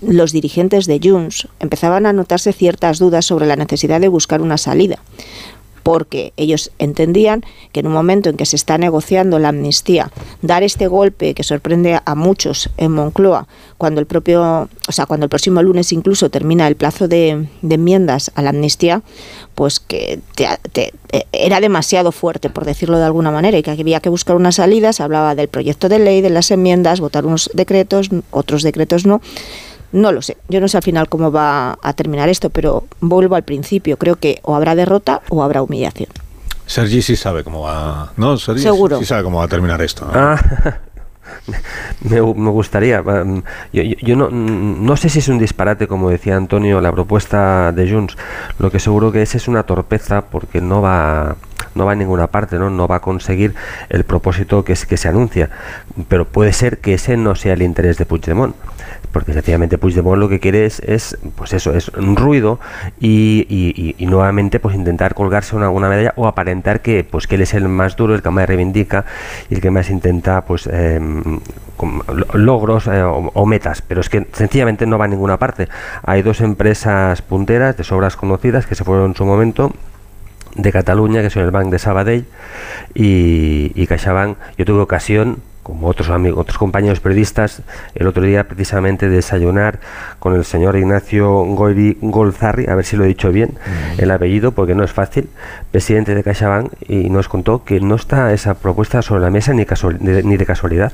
los dirigentes de Junts empezaban a notarse ciertas dudas sobre la necesidad de buscar una salida porque ellos entendían que en un momento en que se está negociando la amnistía, dar este golpe que sorprende a muchos en Moncloa, cuando el propio, o sea, cuando el próximo lunes incluso termina el plazo de, enmiendas a la amnistía, pues que era demasiado fuerte, por decirlo de alguna manera, y que había que buscar una salida. Se hablaba del proyecto de ley, de las enmiendas, votar unos decretos, otros decretos no. No lo sé. Yo no sé al final cómo va a terminar esto, pero vuelvo al principio. Creo que o habrá derrota o habrá humillación. Sergi sí sabe cómo va. ¿No? Sergi Seguro. Sí, sabe cómo va a terminar esto. Ah, me, gustaría. Mm, yo, no, no, sé si es un disparate, como decía Antonio, la propuesta de Junts. Lo que seguro que es es una torpeza porque no va no va a ninguna parte, ¿no? No va a conseguir el propósito que, que se anuncia. Pero puede ser que ese no sea el interés de Puigdemont porque sencillamente Puigdemont lo que quiere es, pues eso, es un ruido y, nuevamente pues intentar colgarse una, una, medalla o aparentar que pues que él es el más duro, el que más reivindica y el que más intenta pues em, logros eh, o, metas, pero es que sencillamente no va a ninguna parte. Hay dos empresas punteras de sobras conocidas que se fueron en su momento de Cataluña, que son el Bank de Sabadell y, y CaixaBank. Yo tuve ocasión como otros amigos, otros compañeros periodistas, el otro día precisamente desayunar con el señor Ignacio Goiri Golzarri, a ver si lo he dicho bien, el apellido, porque no es fácil, presidente de CaixaBank, y nos contó que no está esa propuesta sobre la mesa ni, ni de casualidad,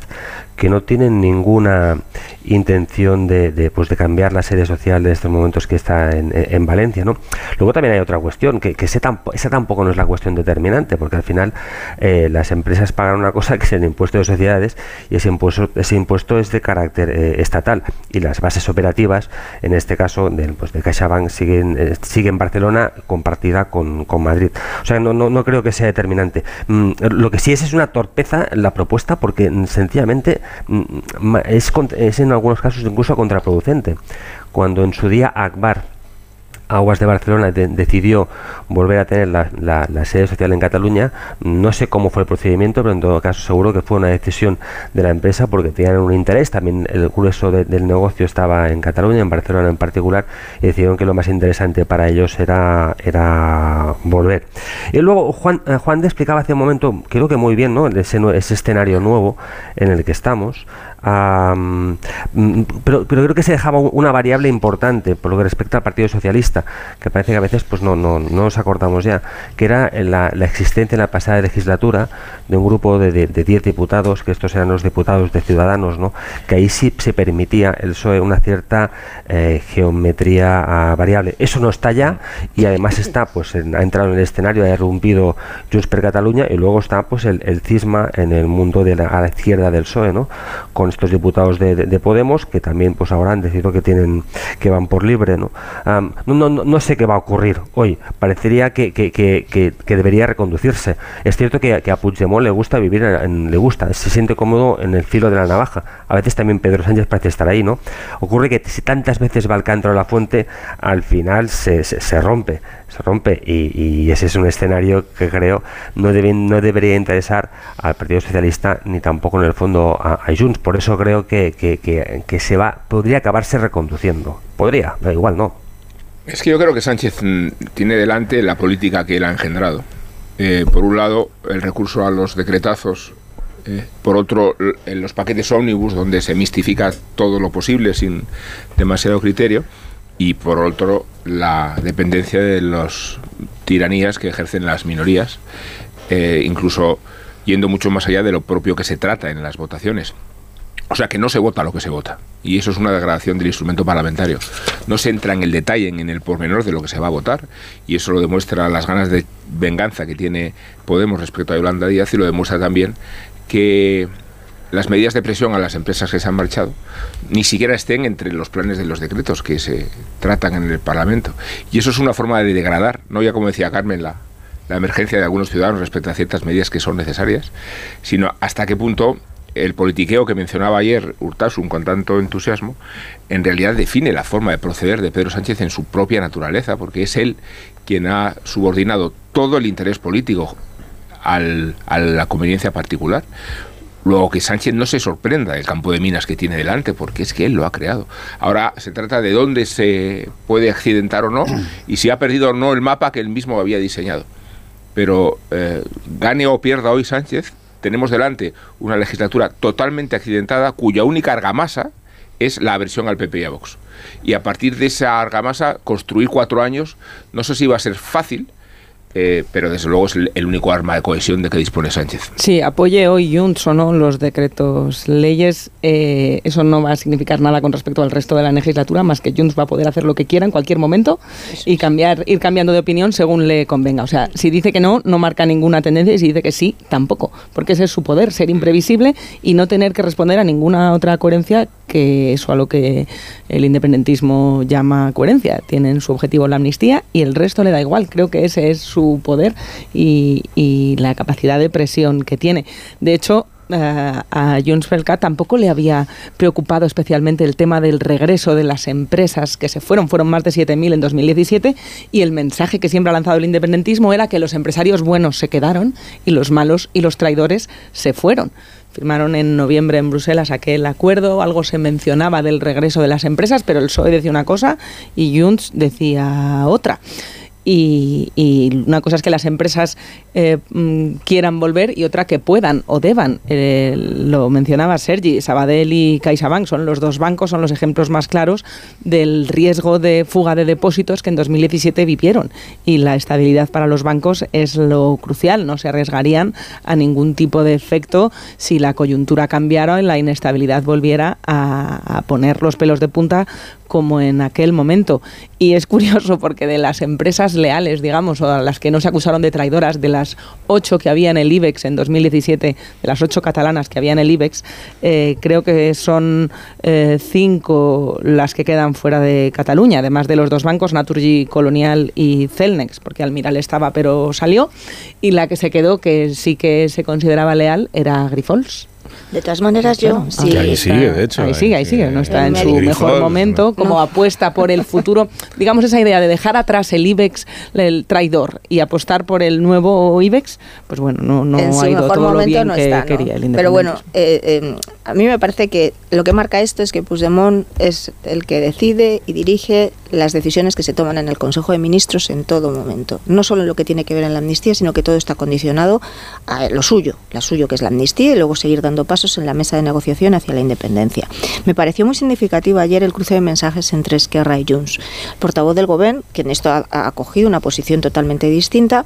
que no tienen ninguna intención de, pues de cambiar la sede social de estos momentos que está en, Valencia. ¿no? Luego también hay otra cuestión, que, que esa tampoco no es la cuestión determinante, porque al final eh, las empresas pagan una cosa que es el impuesto de sociedades y ese impuesto, ese impuesto es de carácter eh, estatal y las bases operativas, en este caso del, pues de CaixaBank, siguen, eh, siguen Barcelona compartida con, con, Madrid. O sea, no, no, no creo que sea determinante. Mm, lo que sí es es una torpeza la propuesta porque mm, sencillamente mm, es, es en algunos casos incluso contraproducente. Cuando en su día Akbar Aguas de Barcelona decidió volver a tener la, sede social en Cataluña. No sé cómo fue el procedimiento, pero en todo caso seguro que fue una decisión de la empresa porque tenían un interés. También el grueso del negocio estaba en Cataluña, en Barcelona en particular, y decidieron que lo más interesante para ellos era, era volver. Y luego Juan, eh, Juan de explicaba hace un momento, creo que muy bien, ¿no? ese, ese escenario nuevo en el que estamos. Mm, pero, pero, creo que se dejaba una variable importante por lo que respecta al Partido Socialista, que parece que a veces pues no, no, no nos acordamos ya, que era la, existencia en la pasada legislatura de un grupo de 10 diputados, que estos eran los diputados de Ciudadanos, ¿no? que ahí sí se permitía el PSOE una cierta eh, geometría ah, variable. Eso no está ya y además está, pues ha entrado en el escenario, ha irrumpido Junts per Cataluña y luego está pues el, el cisma en el mundo de la, a la izquierda del PSOE, ¿no? con estos diputados de, Podemos que también pues ahora han decidido que tienen que van por libre no no, no, no, sé qué va a ocurrir hoy. Parecería que, que, que, que debería reconducirse. Es cierto que, a Puigdemont le gusta vivir en, le gusta se siente cómodo en el filo de la navaja. A veces también Pedro Sánchez parece estar ahí no ocurre que si tantas veces va al canto a la fuente al final se, se, rompe se rompe y, ese es un escenario que creo no, deben, no debería interesar al Partido Socialista ni tampoco en el fondo a, Junts por eso creo que, que, se va, podría acabarse reconduciendo. Podría, igual, no. Es que yo creo que Sánchez mm, tiene delante la política que él ha engendrado. Eh, por un lado, el recurso a los decretazos, eh, por otro, en los paquetes ómnibus, donde se mistifica todo lo posible sin demasiado criterio, y por otro, la dependencia de las tiranías que ejercen las minorías, eh, incluso yendo mucho más allá de lo propio que se trata en las votaciones. O sea que no se vota lo que se vota. Y eso es una degradación del instrumento parlamentario. No se entra en el detalle, en el pormenor de lo que se va a votar. Y eso lo demuestra las ganas de venganza que tiene Podemos respecto a Yolanda Díaz y lo demuestra también que las medidas de presión a las empresas que se han marchado ni siquiera estén entre los planes de los decretos que se tratan en el Parlamento. Y eso es una forma de degradar, no ya como decía Carmen, la, emergencia de algunos ciudadanos respecto a ciertas medidas que son necesarias, sino hasta qué punto el politiqueo que mencionaba ayer Urtasun con tanto entusiasmo, en realidad define la forma de proceder de Pedro Sánchez en su propia naturaleza, porque es él quien ha subordinado todo el interés político a la conveniencia particular. Luego que Sánchez no se sorprenda del campo de minas que tiene delante, porque es que él lo ha creado. Ahora se trata de dónde se puede accidentar o no, y si ha perdido o no el mapa que él mismo había diseñado. Pero eh, gane o pierda hoy Sánchez, tenemos delante una legislatura totalmente accidentada cuya única argamasa es la aversión al PP y a Vox. Y a partir de esa argamasa, construir cuatro años, no sé si va a ser fácil, eh, pero desde luego es el, único arma de cohesión de que dispone Sánchez. Sí, apoye hoy Junts o no los decretos leyes, eh, eso no va a significar nada con respecto al resto de la legislatura, más que Junts va a poder hacer lo que quiera en cualquier momento y cambiar, ir cambiando de opinión según le convenga. O sea, si dice que no, no marca ninguna tendencia y si dice que sí, tampoco, porque ese es su poder, ser imprevisible y no tener que responder a ninguna otra coherencia que eso a lo que el independentismo llama coherencia. Tienen su objetivo la amnistía y el resto le da igual. Creo que ese es su poder y, la capacidad de presión que tiene. De hecho, a Junts Felka tampoco le había preocupado especialmente el tema del regreso de las empresas que se fueron, fueron más de 7.000 en 2017 y el mensaje que siempre ha lanzado el independentismo era que los empresarios buenos se quedaron y los malos y los traidores se fueron. Firmaron en noviembre en Bruselas aquel acuerdo, algo se mencionaba del regreso de las empresas, pero el PSOE decía una cosa y Junts decía otra. Y, una cosa es que las empresas eh, mm, quieran volver y otra que puedan o deban. Eh, lo mencionaba Sergi, Sabadell y CaixaBank son los dos bancos, son los ejemplos más claros del riesgo de fuga de depósitos que en 2017 vivieron. Y la estabilidad para los bancos es lo crucial, no se arriesgarían a ningún tipo de efecto si la coyuntura cambiara y la inestabilidad volviera a, a poner los pelos de punta como en aquel momento. Y es curioso porque de las empresas leales, digamos, o las que no se acusaron de traidoras, de las ocho que había en el IBEX en 2017, de las ocho catalanas que había en el IBEX, eh, creo que son eh, cinco las que quedan fuera de Cataluña, además de los dos bancos, Naturgy Colonial y Celnex, porque Almiral estaba pero salió, y la que se quedó, que sí que se consideraba leal, era Grifols. De todas maneras, yo sí. ahí sigue, de hecho. Ahí sigue, ahí sigue. No está en su mejor momento, como apuesta por el futuro. Digamos, esa idea de dejar atrás el IBEX, el traidor, y apostar por el nuevo IBEX, pues bueno, no, no ha ido todo lo bien que quería el Pero bueno, eh, eh, a mí me parece que lo que marca esto es que Puigdemont es el que decide y dirige las decisiones que se toman en el Consejo de Ministros en todo momento. No solo en lo que tiene que ver en la amnistía, sino que todo está condicionado a lo suyo, la suyo que es la amnistía y luego seguir dando pasos en la mesa de negociación hacia la independencia. Me pareció muy significativo ayer el cruce de mensajes entre Esquerra y Junts. El portavoz del Gobierno, que en esto ha, acogido una posición totalmente distinta,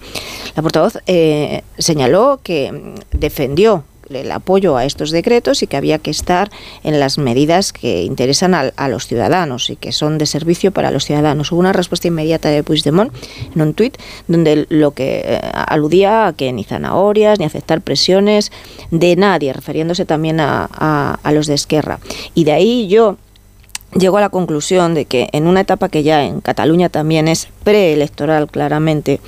la portavoz eh, señaló que defendió el apoyo a estos decretos y que había que estar en las medidas que interesan a, los ciudadanos y que son de servicio para los ciudadanos. Hubo una respuesta inmediata de Puigdemont en un tuit donde lo que eh, aludía a que ni zanahorias ni aceptar presiones de nadie, refiriéndose también a, a los de Esquerra. Y de ahí yo llego a la conclusión de que en una etapa que ya en Cataluña también es preelectoral claramente,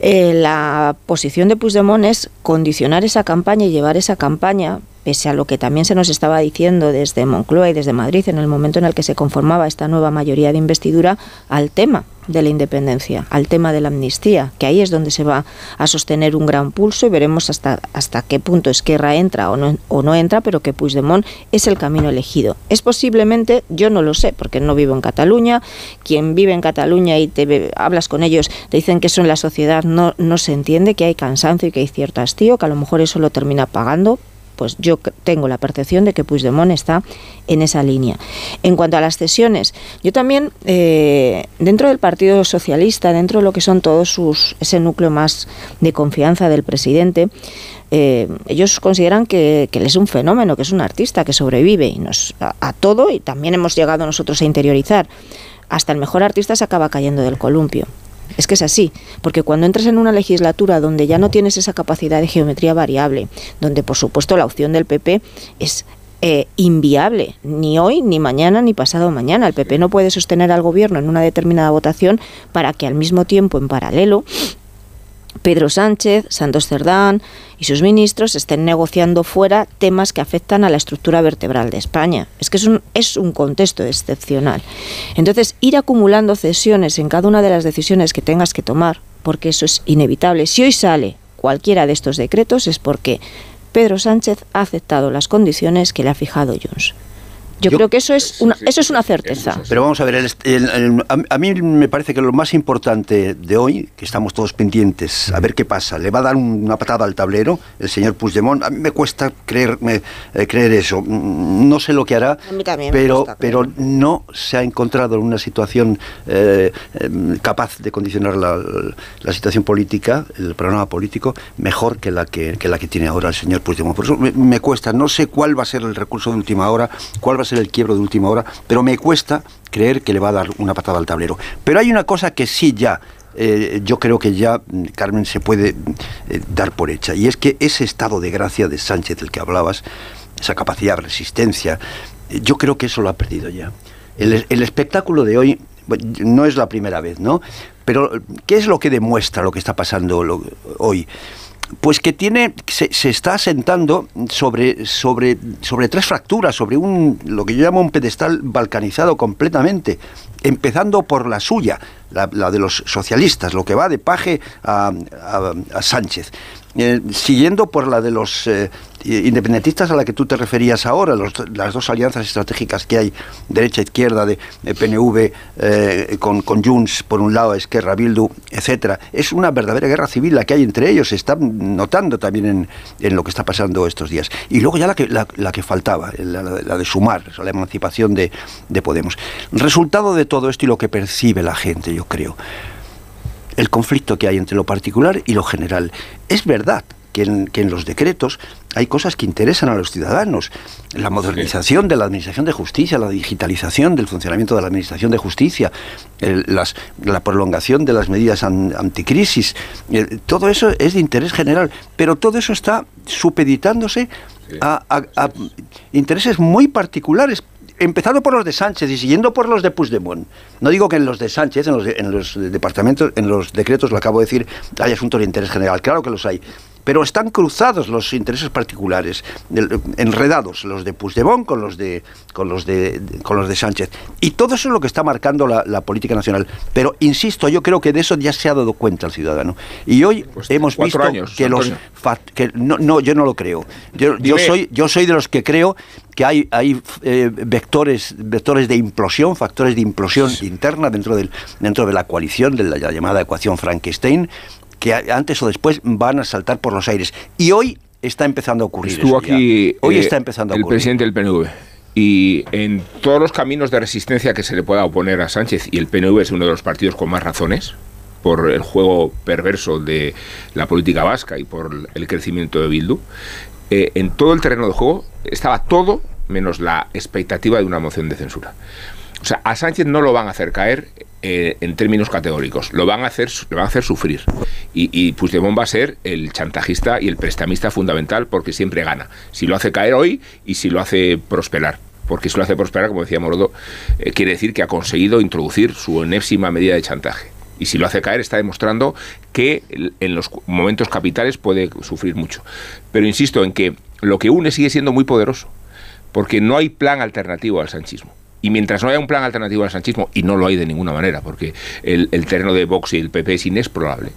eh, la posición de Puigdemont es condicionar esa campaña y llevar esa campaña pese a lo que también se nos estaba diciendo desde Moncloa y desde Madrid en el momento en el que se conformaba esta nueva mayoría de investidura, al tema de la independencia, al tema de la amnistía, que ahí es donde se va a sostener un gran pulso y veremos hasta, hasta qué punto Esquerra entra o no, o no entra, pero que Puigdemont es el camino elegido. Es posiblemente, yo no lo sé, porque no vivo en Cataluña, quien vive en Cataluña y te hablas con ellos, te dicen que eso en la sociedad no, no se entiende, que hay cansancio y que hay cierto hastío, que a lo mejor eso lo termina pagando, pues yo tengo la percepción de que Puigdemont está en esa línea. En cuanto a las cesiones, yo también, eh, dentro del Partido Socialista, dentro de lo que son todos sus, ese núcleo más de confianza del presidente, eh, ellos consideran que, él es un fenómeno, que es un artista, que sobrevive y nos, a todo, y también hemos llegado nosotros a interiorizar. Hasta el mejor artista se acaba cayendo del columpio. Es que es así, porque cuando entras en una legislatura donde ya no tienes esa capacidad de geometría variable, donde por supuesto la opción del PP es eh, inviable, ni hoy, ni mañana, ni pasado mañana. El PP no puede sostener al gobierno en una determinada votación para que al mismo tiempo, en paralelo, Pedro Sánchez, Santos Cerdán y sus ministros estén negociando fuera temas que afectan a la estructura vertebral de España. Es que es un, es un contexto excepcional. Entonces, ir acumulando cesiones en cada una de las decisiones que tengas que tomar, porque eso es inevitable. Si hoy sale cualquiera de estos decretos es porque Pedro Sánchez ha aceptado las condiciones que le ha fijado Junts. Yo, creo que eso es una, eso es una certeza. Pero vamos a ver, a, mí me parece que lo más importante de hoy, que estamos todos pendientes, a ver qué pasa, le va a dar una patada al tablero el señor Puigdemont. A mí me cuesta creerme, eh, creer eso. Mm, no sé lo que hará, pero, pero no se ha encontrado en una situación eh, em, capaz de condicionar la, situación política, el programa político, mejor que la que, la que tiene ahora el señor Puigdemont. Por eso me, me cuesta, no sé cuál va a ser el recurso de última hora, cuál va a ser el quiebro de última hora, pero me cuesta creer que le va a dar una patada al tablero. Pero hay una cosa que sí ya eh, yo creo que ya, mm, Carmen, se puede eh, dar por hecha, y es que ese estado de gracia de Sánchez del que hablabas, esa capacidad de resistencia, yo creo que eso lo ha perdido ya. El espectáculo de hoy no es la primera vez, ¿no? Pero, ¿qué es lo que demuestra lo que está pasando hoy? Pues que tiene, se, se, está asentando sobre, sobre, sobre tres fracturas, sobre un, lo que yo llamo un pedestal balcanizado completamente, empezando por la suya, la, de los socialistas, lo que va de Paje a, a Sánchez. Eh, siguiendo por la de los eh, independentistas a la que tú te referías ahora, las dos alianzas estratégicas que hay, derecha-izquierda, de, PNV eh, con, Junts por un lado, Esquerra, Bildu, etcétera, es una verdadera guerra civil la que hay entre ellos, se está notando también en, en lo que está pasando estos días. Y luego ya la que, la, que faltaba, la, de sumar, la emancipación de, de Podemos. Resultado de todo esto y lo que percibe la gente, yo creo el conflicto que hay entre lo particular y lo general. Es verdad que en, los decretos hay cosas que interesan a los ciudadanos. La modernización de la Administración de Justicia, la digitalización del funcionamiento de la Administración de Justicia, la prolongación de las medidas anticrisis, todo eso es de interés general, pero todo eso está supeditándose a, a intereses muy particulares empezando por los de Sánchez y siguiendo por los de Puigdemont. No digo que en los de Sánchez, en los, en los departamentos, en los decretos, lo acabo de decir, hay asuntos de interés general. Claro que los hay pero están cruzados los intereses particulares, enredados los de Puigdemont con los de con los de con los de Sánchez. Y todo eso es lo que está marcando la, política nacional. Pero insisto, yo creo que de eso ya se ha dado cuenta el ciudadano. Y hoy pues hemos visto que los que no, no, yo no lo creo. Yo, yo soy yo soy de los que creo que hay, hay eh, vectores, vectores de implosión, factores de implosión interna dentro, del, dentro de la coalición, de la llamada ecuación Frankenstein, que antes o después van a saltar por los aires. Y hoy está empezando a ocurrir. Estuvo aquí hoy eh, está empezando a el presidente del PNV. Y en todos los caminos de resistencia que se le pueda oponer a Sánchez, y el PNV es uno de los partidos con más razones, por el juego perverso de la política vasca y por el crecimiento de Bildu, eh, en todo el terreno de juego estaba todo menos la expectativa de una moción de censura. O sea, a Sánchez no lo van a hacer caer eh, en términos categóricos, lo van a hacer, lo van a hacer sufrir. Y, y Puigdemont va a ser el chantajista y el prestamista fundamental porque siempre gana. Si lo hace caer hoy y si lo hace prosperar. Porque si lo hace prosperar, como decía Morodo, eh, quiere decir que ha conseguido introducir su enésima medida de chantaje. Y si lo hace caer, está demostrando que en los momentos capitales puede sufrir mucho. Pero insisto en que lo que une sigue siendo muy poderoso, porque no hay plan alternativo al sanchismo. Y mientras no haya un plan alternativo al sanchismo, y no lo hay de ninguna manera, porque el, terreno de Vox y el PP es inexplorable,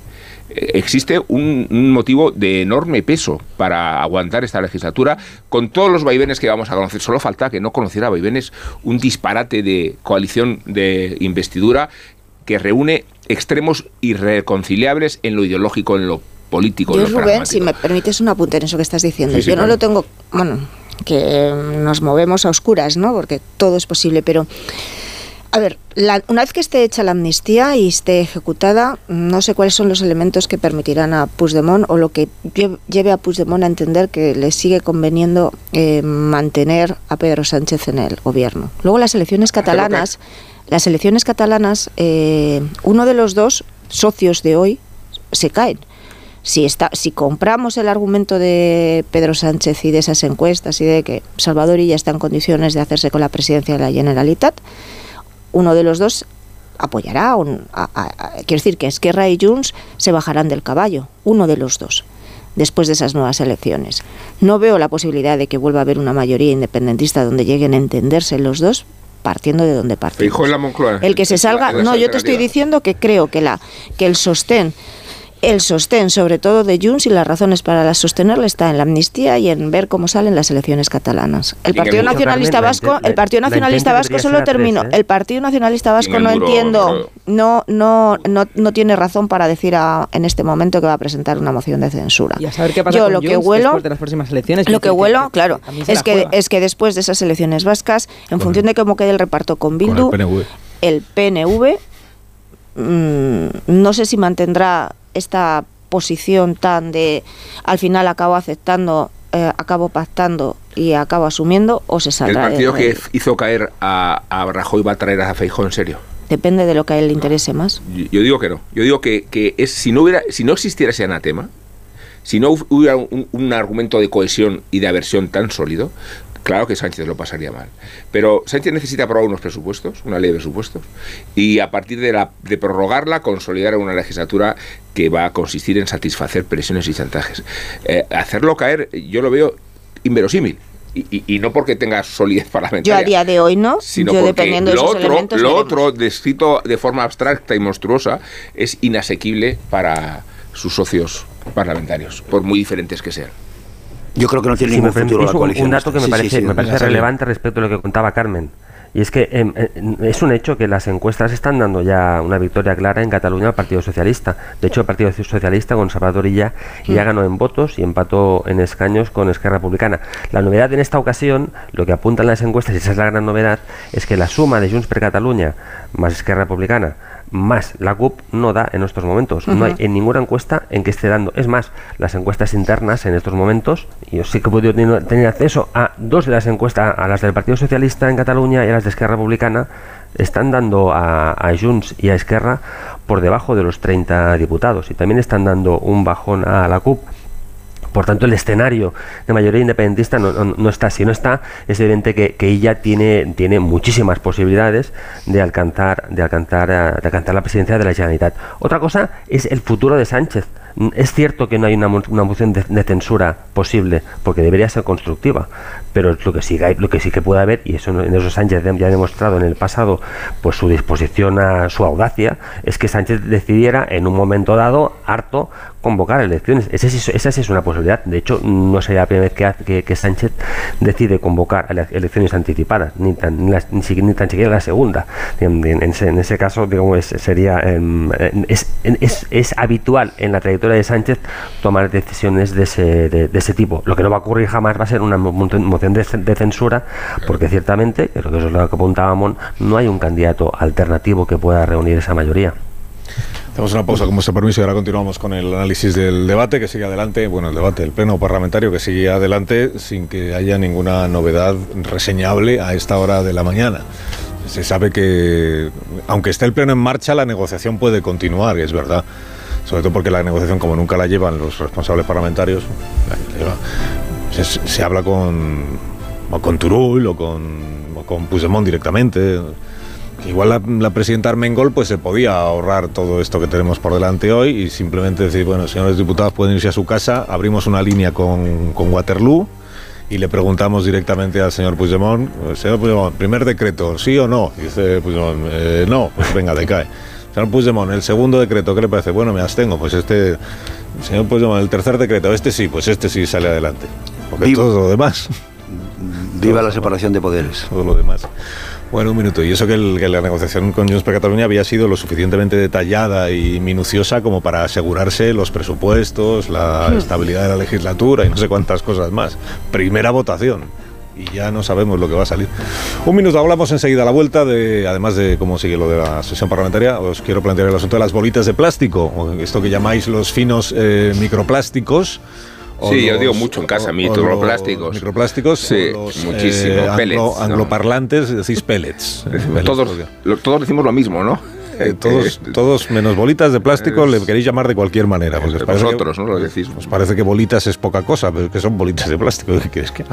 eh, existe un, motivo de enorme peso para aguantar esta legislatura con todos los vaivenes que vamos a conocer. Solo falta que no conociera vaivenes un disparate de coalición de investidura que reúne extremos irreconciliables en lo ideológico, en lo político. Yo, Rubén, si me permites un apunte en eso que estás diciendo. Yo no lo tengo, bueno, que nos movemos a oscuras, ¿no? Porque todo es posible, pero... A ver, una vez que esté hecha la amnistía y esté ejecutada, no sé cuáles son los elementos que permitirán a Puigdemont o lo que lleve a Puigdemont a entender que le sigue conveniendo eh, mantener a Pedro Sánchez en el gobierno. Luego las elecciones catalanas, las elecciones catalanas, eh, uno de los dos socios de hoy se caen si, está, si compramos el argumento de Pedro Sánchez y de esas encuestas y de que Salvador ya está en condiciones de hacerse con la presidencia de la Generalitat, uno de los dos apoyará. Un, quiero decir que Esquerra y Junts se bajarán del caballo, uno de los dos después de esas nuevas elecciones. No veo la posibilidad de que vuelva a haber una mayoría independentista donde lleguen a entenderse los dos partiendo de donde partimos. El que se salga, no, yo te estoy diciendo que creo que la que el sostén el sostén, sobre todo de Junts, y las razones para sostenerle está en la amnistía y en ver cómo salen las elecciones catalanas. El Partido Nacionalista Vasco, el Partido Nacionalista Vasco solo terminó. El Partido Nacionalista Vasco no entiendo, no, no, no, no tiene razón para decir en este momento que va a presentar una moción de censura. Y a saber qué pasa Yo lo que huelo, de las próximas elecciones. Lo que huelo, claro, es que es que después de esas elecciones vascas, en función de cómo quede el reparto con Bildu, el PNV, mm, no sé si mantendrá esta posición tan de al final acabo aceptando, eh, acabo pactando y acabo asumiendo o se saldrá. ¿El partido que hizo caer a, a, Rajoy va a traer a Feijóo en serio? Depende de lo que a él le interese más. Yo, digo que no. Yo digo que, que, es, si, no hubiera, si no existiera ese anatema, si no hubiera un, argumento de cohesión y de aversión tan sólido, claro que Sánchez lo pasaría mal. Pero Sánchez necesita aprobar unos presupuestos, una ley de presupuestos, y a partir de, la, de prorrogarla, consolidar una legislatura que va a consistir en satisfacer presiones y chantajes. Eh, hacerlo caer, yo lo veo inverosímil. Y, no porque tenga solidez parlamentaria. Yo a día de hoy no, sino yo dependiendo de lo esos otro, elementos Lo otro, descrito de forma abstracta y monstruosa, es inasequible para sus socios parlamentarios, por muy diferentes que sean. Yo creo que no tiene ningún futuro la coalición. Un dato que me parece, me parece relevante respecto a lo que contaba Carmen. Y es que em, em, es un hecho que las encuestas están dando ya una victoria clara en Cataluña al Partido Socialista. De hecho, el Partido Socialista con Salvador ya, ya mm. ganó en votos y empató en escaños con Esquerra Republicana. La novedad en esta ocasión, lo que apuntan las encuestas, y esa es la gran novedad, es que la suma de Junts per Cataluña más Esquerra Republicana más la CUP no da en estos momentos. No hay en ninguna encuesta en que esté dando. Es más, las encuestas internas en estos momentos, y yo sí que he podido tener, acceso a dos de las encuestas, a las del Partido Socialista en Cataluña y a las de Esquerra Republicana, están dando a, a Junts y a Esquerra por debajo de los 30 diputados y también están dando un bajón a la CUP por tanto, el escenario de mayoría independentista no, está. Si no está, es evidente que, ella tiene, tiene muchísimas posibilidades de alcanzar, de, alcanzar, eh, de alcanzar la presidencia de la Generalitat. Otra cosa es el futuro de Sánchez. Es cierto que no hay una, moción de, censura posible, porque debería ser constructiva, pero lo que sí, lo que, sí que puede haber, y eso en esos Sánchez ya ha demostrado en el pasado, pues su disposición a su audacia, es que Sánchez decidiera en un momento dado, harto, convocar elecciones. Esa, esa sí es una posibilidad. De hecho, no sería la primera vez que, que, Sánchez decide convocar elecciones anticipadas, ni tan, ni, ni, tan siquiera la segunda. En, ese, caso, digamos, sería em, es, es, es habitual en la trayectoria de Sánchez tomar decisiones de ese, de, ese tipo. Lo que no va a ocurrir jamás va a ser una moción de, censura, porque ciertamente, que eso es lo que apuntábamos, no hay un candidato alternativo que pueda reunir esa mayoría. Hacemos una pausa con vuestro permiso y ahora continuamos con el análisis del debate que sigue adelante, bueno, el debate, el pleno parlamentario que sigue adelante sin que haya ninguna novedad reseñable a esta hora de la mañana. Se sabe que, aunque esté el pleno en marcha, la negociación puede continuar, es verdad sobre todo porque la negociación, como nunca la llevan los responsables parlamentarios, se, habla con, con Turul o con, o con Puigdemont directamente. Igual la, presidenta Armengol pues se podía ahorrar todo esto que tenemos por delante hoy y simplemente decir, bueno, señores diputados pueden irse a su casa, abrimos una línea con, con Waterloo y le preguntamos directamente al señor Puigdemont, señor Puigdemont, primer decreto, ¿sí o no? Dice Puigdemont, eh, no, pues venga, decae. Señor Puigdemont, el segundo decreto, ¿qué le parece? Bueno, me abstengo, pues este... Señor Puigdemont, el tercer decreto, este sí, pues este sí sale adelante. Porque todo lo demás... Viva la separación de poderes. Todo lo demás. Bueno, un minuto. Y eso que, la negociación con Junts per Cataluña había sido lo suficientemente detallada y minuciosa como para asegurarse los presupuestos, la estabilidad de la legislatura y no sé cuántas cosas más. Primera votación y ya no sabemos lo que va a salir. Un minuto, hablamos enseguida a la vuelta de, además de cómo sigue lo de la sesión parlamentaria, os quiero plantear el asunto de las bolitas de plástico, esto que llamáis los finos eh, microplásticos. Sí, yo digo mucho en casa, microplásticos. Microplásticos, sí, muchísimo. Eh, pellets, angloparlantes decís pellets. todos, todos decimos lo mismo, ¿no? Eh, todos, todos menos bolitas de plástico le queréis llamar de cualquier manera. Porque os parece vosotros, ¿no? Lo decís. Os parece que bolitas es poca cosa, pero que son bolitas de plástico. ¿Qué quieres que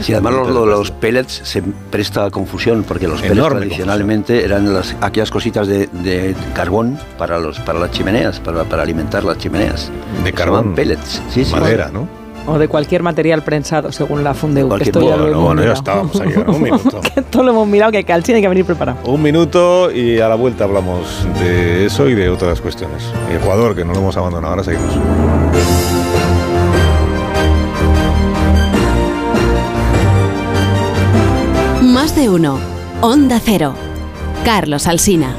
Sí, además los, los, pellets se presta a confusión, porque los pellets tradicionalmente eran las, aquellas cositas de, de, carbón para, los, para las chimeneas, para, para alimentar las chimeneas. De carbón. pellets. Sí, Madera, ¿no? O de cualquier material prensado, según la Fundeu. Esto ya lo bueno, ya estamos un minuto. que esto lo hemos mirado, que, al hay que venir preparado. Un minuto y a la vuelta hablamos de eso y de otras cuestiones. Ecuador, que no lo hemos abandonado, ahora seguimos. Más de uno. Onda Cero. Carlos Alsina.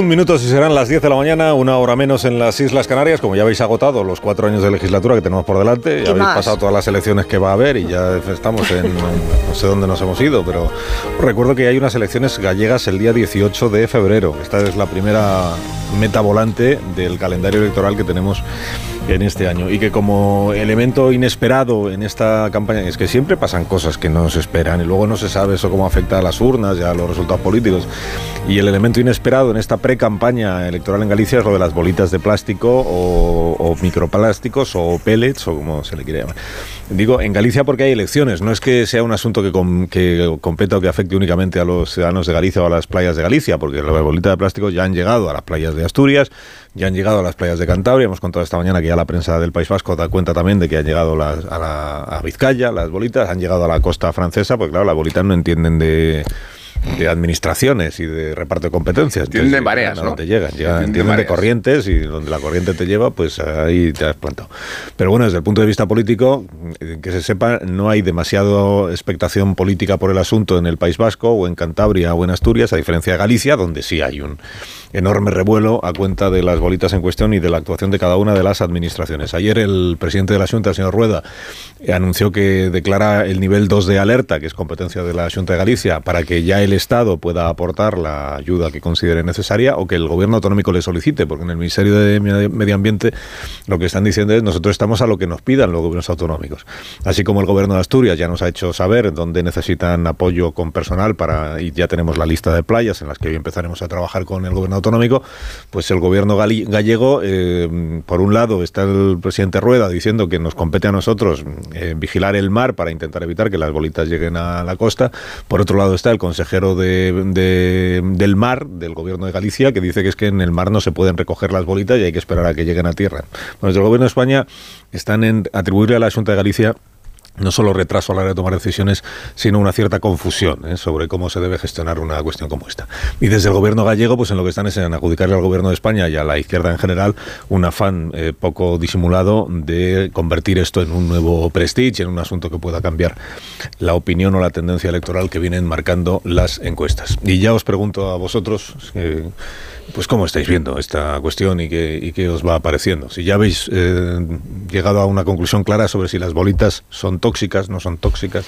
21 minutos y serán las 10 de la mañana, una hora menos en las Islas Canarias. Como ya habéis agotado los cuatro años de legislatura que tenemos por delante, ya habéis pasado todas las elecciones que va a haber y ya estamos en. no sé dónde nos hemos ido, pero recuerdo que hay unas elecciones gallegas el día 18 de febrero. Esta es la primera meta volante del calendario electoral que tenemos en este año. Y que como elemento inesperado en esta campaña es que siempre pasan cosas que no se esperan y luego no se sabe eso cómo afecta a las urnas y a los resultados políticos. Y el elemento inesperado en esta pre-campaña electoral en Galicia es lo de las bolitas de plástico o, o microplásticos o pellets o como se le quiere llamar Digo, en Galicia porque hay elecciones, no es que sea un asunto que, que competa o que afecte únicamente a los ciudadanos de Galicia o a las playas de Galicia, porque las bolitas de plástico ya han llegado a las playas de Asturias, ya han llegado a las playas de Cantabria, hemos contado esta mañana que ya la prensa del País Vasco da cuenta también de que han llegado las, a, la, a Vizcaya, las bolitas, han llegado a la costa francesa, porque claro, las bolitas no entienden de de administraciones y de reparto de competencias. Tienen de mareas, ¿no? te llegan, llegan tienen de, corrientes y donde la corriente te lleva, pues ahí te has plantado. Pero bueno, desde el punto de vista político, que se sepa, no hay demasiado expectación política por el asunto en el País Vasco o en Cantabria o en Asturias, a diferencia de Galicia, donde sí hay un enorme revuelo a cuenta de las bolitas en cuestión y de la actuación de cada una de las administraciones. Ayer el presidente de la Junta, el señor Rueda, anunció que declara el nivel 2 de alerta, que es competencia de la Junta de Galicia, para que ya el Estado pueda aportar la ayuda que considere necesaria o que el gobierno autonómico le solicite, porque en el Ministerio de Medio Ambiente lo que están diciendo es nosotros estamos a lo que nos pidan los gobiernos autonómicos. Así como el gobierno de Asturias ya nos ha hecho saber dónde necesitan apoyo con personal para y ya tenemos la lista de playas en las que hoy empezaremos a trabajar con el gobierno autonómico, pues el gobierno gallego, eh, por un lado, está el presidente Rueda diciendo que nos compete a nosotros eh, vigilar el mar para intentar evitar que las bolitas lleguen a la costa. Por otro lado está el consejero de, del mar, del gobierno de Galicia, que dice que es que en el mar no se pueden recoger las bolitas y hay que esperar a que lleguen a tierra. Bueno, desde el gobierno de España están en atribuirle a la Junta de Galicia no solo retraso a la hora de tomar decisiones, sino una cierta confusión ¿eh? sobre cómo se debe gestionar una cuestión como esta. Y desde el gobierno gallego, pues en lo que están es en adjudicarle al gobierno de España y a la izquierda en general un afán eh, poco disimulado de convertir esto en un nuevo prestige, en un asunto que pueda cambiar la opinión o la tendencia electoral que vienen marcando las encuestas. Y ya os pregunto a vosotros, eh, pues cómo estáis viendo esta cuestión y qué, qué os va apareciendo. Si ya habéis llegado a una conclusión clara sobre si las bolitas son tóxicas, no son tóxicas,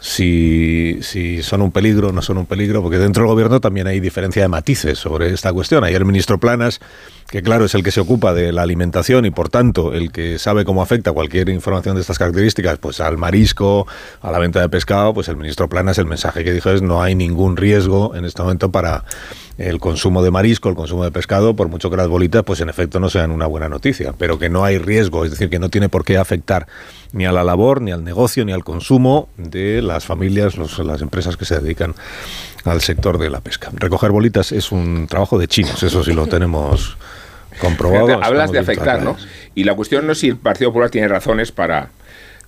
si, si son un peligro no son un peligro, porque dentro del gobierno también hay diferencia de matices sobre esta cuestión. Ayer el ministro Planas, que claro es el que se ocupa de la alimentación y por tanto el que sabe cómo afecta cualquier información de estas características, pues al marisco, a la venta de pescado, pues el ministro Planas el mensaje que dijo es no hay ningún riesgo en este momento para el consumo de marisco, el consumo de pescado, por mucho que las bolitas, pues en efecto no sean una buena noticia, pero que no hay riesgo, es decir, que no tiene por qué afectar ni a la labor, ni al negocio, ni al consumo de las familias, las empresas que se dedican al sector de la pesca. Recoger bolitas es un trabajo de chinos, eso sí lo tenemos comprobado. Hablas de afectar, ¿no? Y la cuestión no es si el Partido Popular tiene razones para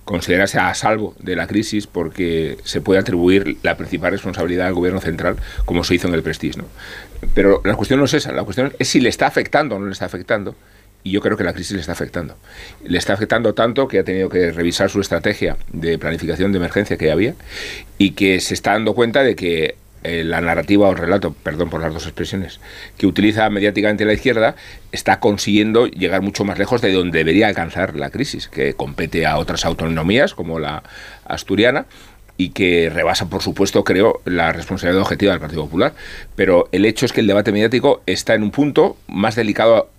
considerarse a salvo de la crisis porque se puede atribuir la principal responsabilidad al gobierno central, como se hizo en el Prestige. ¿no? Pero la cuestión no es esa, la cuestión es si le está afectando o no le está afectando. Y yo creo que la crisis le está afectando. Le está afectando tanto que ha tenido que revisar su estrategia de planificación de emergencia que había y que se está dando cuenta de que eh, la narrativa o relato, perdón por las dos expresiones, que utiliza mediáticamente la izquierda, está consiguiendo llegar mucho más lejos de donde debería alcanzar la crisis, que compete a otras autonomías como la asturiana y que rebasa, por supuesto, creo, la responsabilidad objetiva del Partido Popular. Pero el hecho es que el debate mediático está en un punto más delicado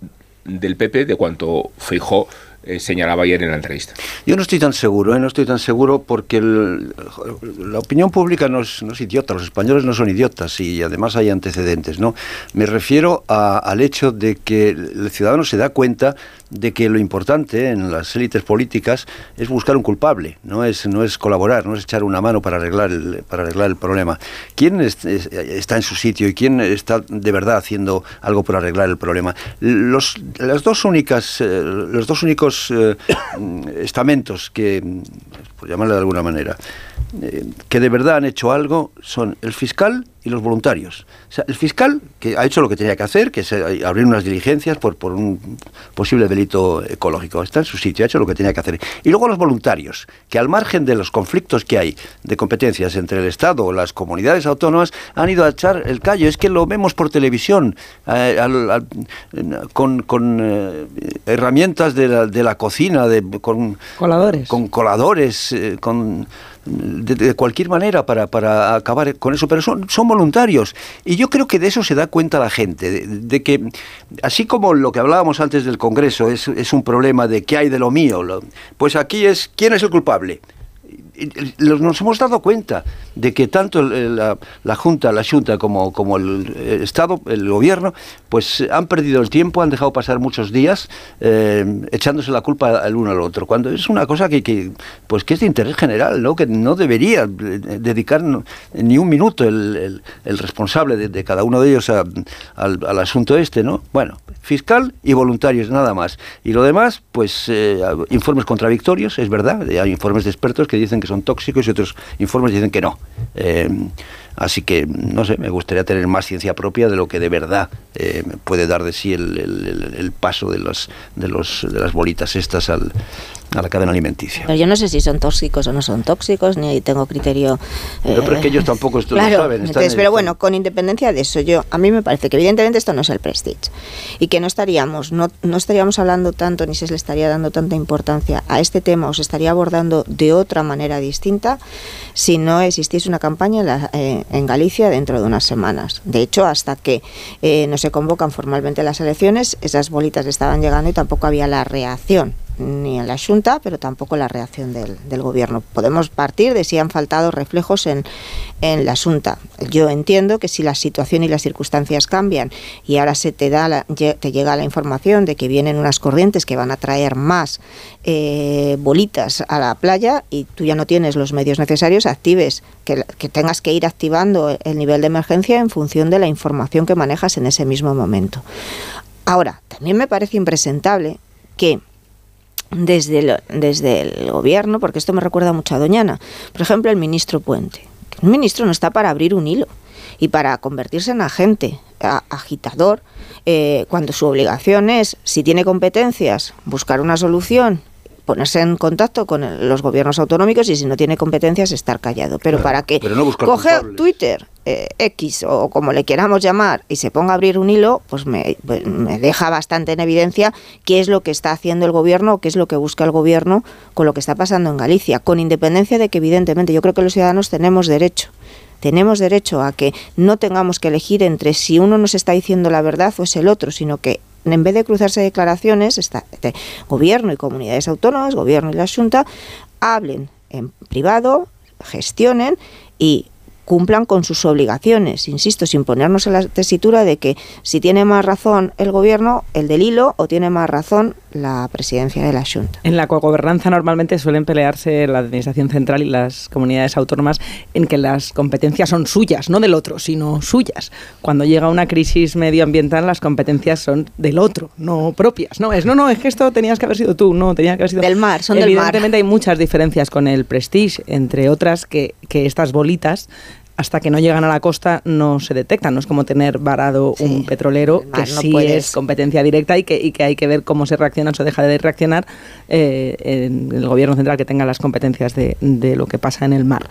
del PP de cuanto fijó eh, señalaba ayer en la entrevista. Yo no estoy tan seguro, ¿eh? no estoy tan seguro porque la opinión pública no es, idiota, los españoles no son idiotas y además hay antecedentes. ¿no? Me refiero al hecho de que el ciudadano se da cuenta de que lo importante en las élites políticas es buscar un culpable, no es, no es colaborar, no es echar una mano para arreglar el, para arreglar el problema. ¿Quién está en su sitio y quién está de verdad haciendo algo por arreglar el problema? Los, las dos únicas, eh, los dos únicos eh, estamentos que, por llamarle de alguna manera, eh, que de verdad han hecho algo son el fiscal y los voluntarios. O sea, el fiscal, que ha hecho lo que tenía que hacer, que es eh, abrir unas diligencias por, por un posible delito ecológico, está en su sitio, ha hecho lo que tenía que hacer. Y luego los voluntarios, que al margen de los conflictos que hay de competencias entre el Estado o las comunidades autónomas, han ido a echar el callo. Es que lo vemos por televisión, eh, con, con herramientas de la, de la cocina, de, con coladores, con, coladores, con de, cualquier manera para, para, acabar con eso, pero son, son voluntarios. Y yo creo que de eso se da cuenta la gente, de, que así como lo que hablábamos antes del Congreso es, es un problema de qué hay de lo mío, pues aquí es quién es el culpable nos hemos dado cuenta de que tanto la, Junta, la Junta como, como el, Estado, el Gobierno, pues han perdido el tiempo, han dejado pasar muchos días eh, echándose la culpa al uno al otro, cuando es una cosa que, pues que es de interés general, ¿no? que no debería dedicar ni un minuto el, responsable de, cada uno de ellos al, al asunto este, ¿no? Bueno, fiscal y voluntarios, nada más. Y lo demás, pues eh, informes contradictorios, es verdad, hay informes de expertos que dicen que son tóxicos y otros informes dicen que no. Eh, así que, no sé, me gustaría tener más ciencia propia de lo que de verdad eh, puede dar de sí el, el, paso de, los, de, los, de las bolitas estas al, a la cadena alimenticia. Pero yo no sé si son tóxicos o no son tóxicos, ni tengo criterio. pero es que ellos tampoco esto lo saben. pero bueno, con independencia de eso, yo a mí me parece que evidentemente esto no es el prestige y que no estaríamos, no, no estaríamos hablando tanto ni se le estaría dando tanta importancia a este tema o se estaría abordando de otra manera distinta si no existiese una campaña en, eh, en Galicia dentro de unas semanas. De hecho, hasta que eh, no se convocan formalmente las elecciones, esas bolitas estaban llegando y tampoco había la reacción ni en la Junta, pero tampoco la reacción del, del, Gobierno. Podemos partir de si han faltado reflejos en, en, la Junta. Yo entiendo que si la situación y las circunstancias cambian y ahora se te, da te llega la información de que vienen unas corrientes que van a traer más eh, bolitas a la playa y tú ya no tienes los medios necesarios, actives, que, que tengas que ir activando el nivel de emergencia en función de la información que manejas en ese mismo momento. Ahora, también me parece impresentable que desde el, desde el gobierno, porque esto me recuerda mucho a Doñana. Por ejemplo, el ministro Puente. Un ministro no está para abrir un hilo y para convertirse en agente, agitador, eh, cuando su obligación es, si tiene competencias, buscar una solución ponerse en contacto con los gobiernos autonómicos y si no tiene competencias estar callado. Pero para que coge Twitter, eh, X o como le queramos llamar y se ponga a abrir un hilo, pues me, pues me, deja bastante en evidencia qué es lo que está haciendo el gobierno o qué es lo que busca el gobierno con lo que está pasando en Galicia, con independencia de que evidentemente yo creo que los ciudadanos tenemos derecho tenemos derecho a que no tengamos que elegir entre si uno nos está diciendo la verdad o es el otro, sino que en vez de cruzarse declaraciones, está, este, gobierno y comunidades autónomas, gobierno y la Junta, hablen en privado, gestionen y cumplan con sus obligaciones, insisto, sin ponernos en la tesitura de que si tiene más razón el gobierno, el del hilo, o tiene más razón la presidencia de la Junta. En la cogobernanza normalmente suelen pelearse la administración central y las comunidades autónomas en que las competencias son suyas, no del otro, sino suyas. Cuando llega una crisis medioambiental, las competencias son del otro, no propias. No es, no, no, es que esto tenías que haber sido tú, no, tenía que haber sido del mar, son del mar. Evidentemente hay muchas diferencias con el Prestige, entre otras que, que estas bolitas hasta que no llegan a la costa no se detectan. No es como tener varado un petrolero, que sí es competencia directa y que, y que hay que ver cómo se reacciona o se deja de reaccionar eh, en el gobierno central que tenga las competencias de, de, lo que pasa en el mar.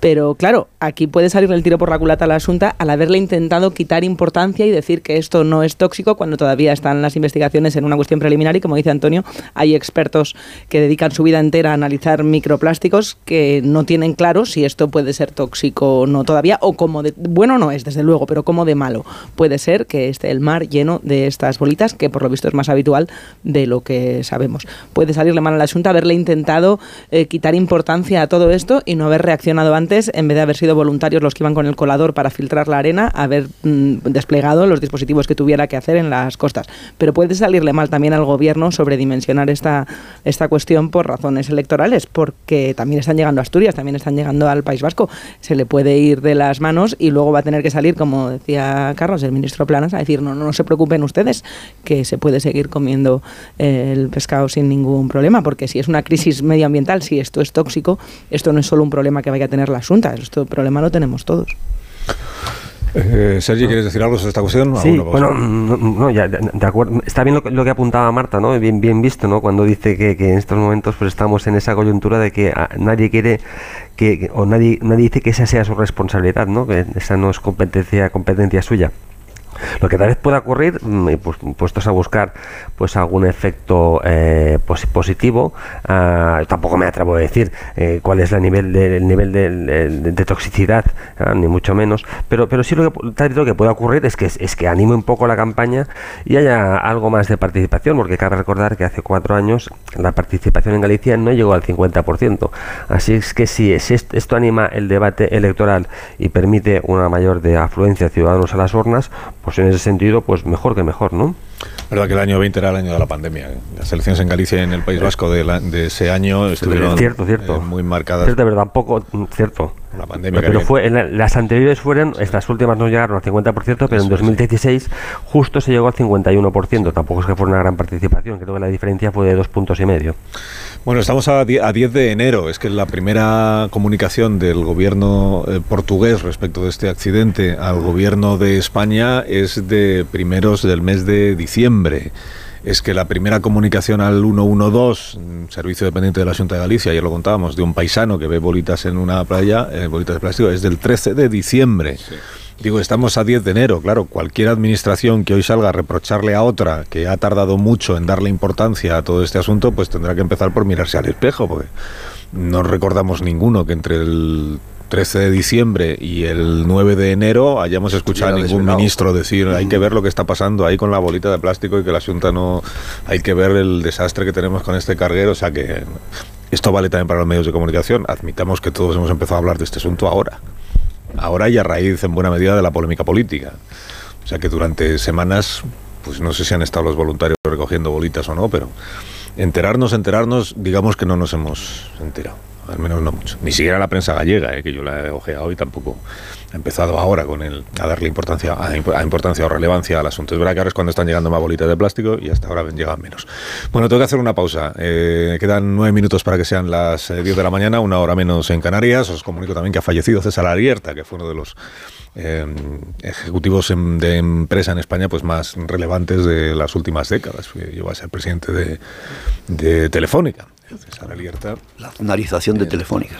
Pero claro, aquí puede salir el tiro por la culata a la Asunta al haberle intentado quitar importancia y decir que esto no es tóxico cuando todavía están las investigaciones en una cuestión preliminar y como dice Antonio, hay expertos que dedican su vida entera a analizar microplásticos que no tienen claro si esto puede ser tóxico o no todavía, o como de, bueno no es desde luego, pero como de malo puede ser que esté el mar lleno de estas bolitas, que por lo visto es más habitual de lo que sabemos. Puede salirle mal a la Junta haberle intentado eh, quitar importancia a todo esto y no haber reaccionado antes, en vez de haber sido voluntarios los que iban con el colador para filtrar la arena, haber mm, desplegado los dispositivos que tuviera que hacer en las costas. Pero puede salirle mal también al gobierno sobredimensionar esta, esta cuestión por razones electorales, porque también están llegando a Asturias, también están llegando al País Vasco. Se le puede ir de las manos y luego va a tener que salir, como decía Carlos, el ministro Planas, a decir, no, no, se preocupen ustedes, que se puede seguir comiendo eh, el pescado sin ningún problema, porque si es una crisis medioambiental, si esto es tóxico, esto no es solo un problema que vaya a tener la Asunta, esto problema lo tenemos todos. Eh, Sergi, ¿quieres decir algo sobre esta cuestión? Sí, bueno, no, ya, de, acuerdo. Está bien lo, que apuntaba Marta, ¿no? Bien, bien visto, ¿no? Cuando dice que, en estos momentos pues estamos en esa coyuntura de que ah, nadie quiere que, o nadie, nadie dice que esa sea su responsabilidad, ¿no? Que esa no es competencia, competencia suya. Lo que tal vez pueda ocurrir, mm, pues, puestos a buscar pues algún efecto eh, positivo, ah, tampoco me atrevo a decir eh, cuál es el nivel de, nivel de, toxicidad, ah, ni mucho menos, pero, pero sí lo que, tal vez lo que pueda ocurrir es que, es que anime un poco la campaña y haya algo más de participación, porque cabe recordar que hace cuatro años la participación en Galicia no llegó al 50%. Así es que si esto anima el debate electoral y permite una mayor de afluencia de ciudadanos a las urnas, pues en ese sentido, pues mejor que mejor, ¿no? Verdad que el año 20 era el año de la pandemia. Las elecciones en Galicia y en el País Vasco de, ese año estuvieron cierto, cierto. Eh, muy marcadas. Es de verdad, poco mm, cierto. La pandemia pero fue las anteriores fueron, estas últimas no llegaron al 50%, pero en 2016 justo se llegó al 51%. Tampoco es que fuera una gran participación, creo que la diferencia fue de dos puntos y medio. Bueno, estamos a 10 de enero, es que la primera comunicación del gobierno eh, portugués respecto de este accidente al gobierno de España es de primeros del mes de diciembre es que la primera comunicación al 112, servicio dependiente de la Junta de Galicia, ayer lo contábamos, de un paisano que ve bolitas en una playa, eh, bolitas de plástico, es del 13 de diciembre. Digo, estamos a 10 de enero, claro, cualquier administración que hoy salga a reprocharle a otra que ha tardado mucho en darle importancia a todo este asunto, pues tendrá que empezar por mirarse al espejo, porque no recordamos ninguno que entre el 13 de diciembre y el 9 de enero hayamos escuchado a ningún ministro decir hay que ver lo que está pasando ahí con la bolita de plástico y que la Junta no... hay que ver el desastre que tenemos con este carguero, o sea que esto vale también para los medios de comunicación. Admitamos que todos hemos empezado a hablar de este asunto ahora ahora y a raíz en buena medida de la polémica política. O sea que durante semanas, pues no sé si han estado los voluntarios recogiendo bolitas o no, pero enterarnos, enterarnos, digamos que no nos hemos enterado al menos no mucho. Ni siquiera la prensa gallega, eh, que yo la he ojeado hoy, tampoco ha empezado ahora con el, a darle importancia, a, importancia o relevancia al asunto. Es verdad que ahora es cuando están llegando más bolitas de plástico y hasta ahora llegan menos. Bueno, tengo que hacer una pausa. Eh, quedan nueve minutos para que sean las eh, diez de la mañana, una hora menos en Canarias. Os comunico también que ha fallecido César Arierta, que fue uno de los ejecutivos de empresa en España pues más relevantes de las últimas décadas. Llegó a ser presidente de, de Telefónica. La zonarización de Telefónica.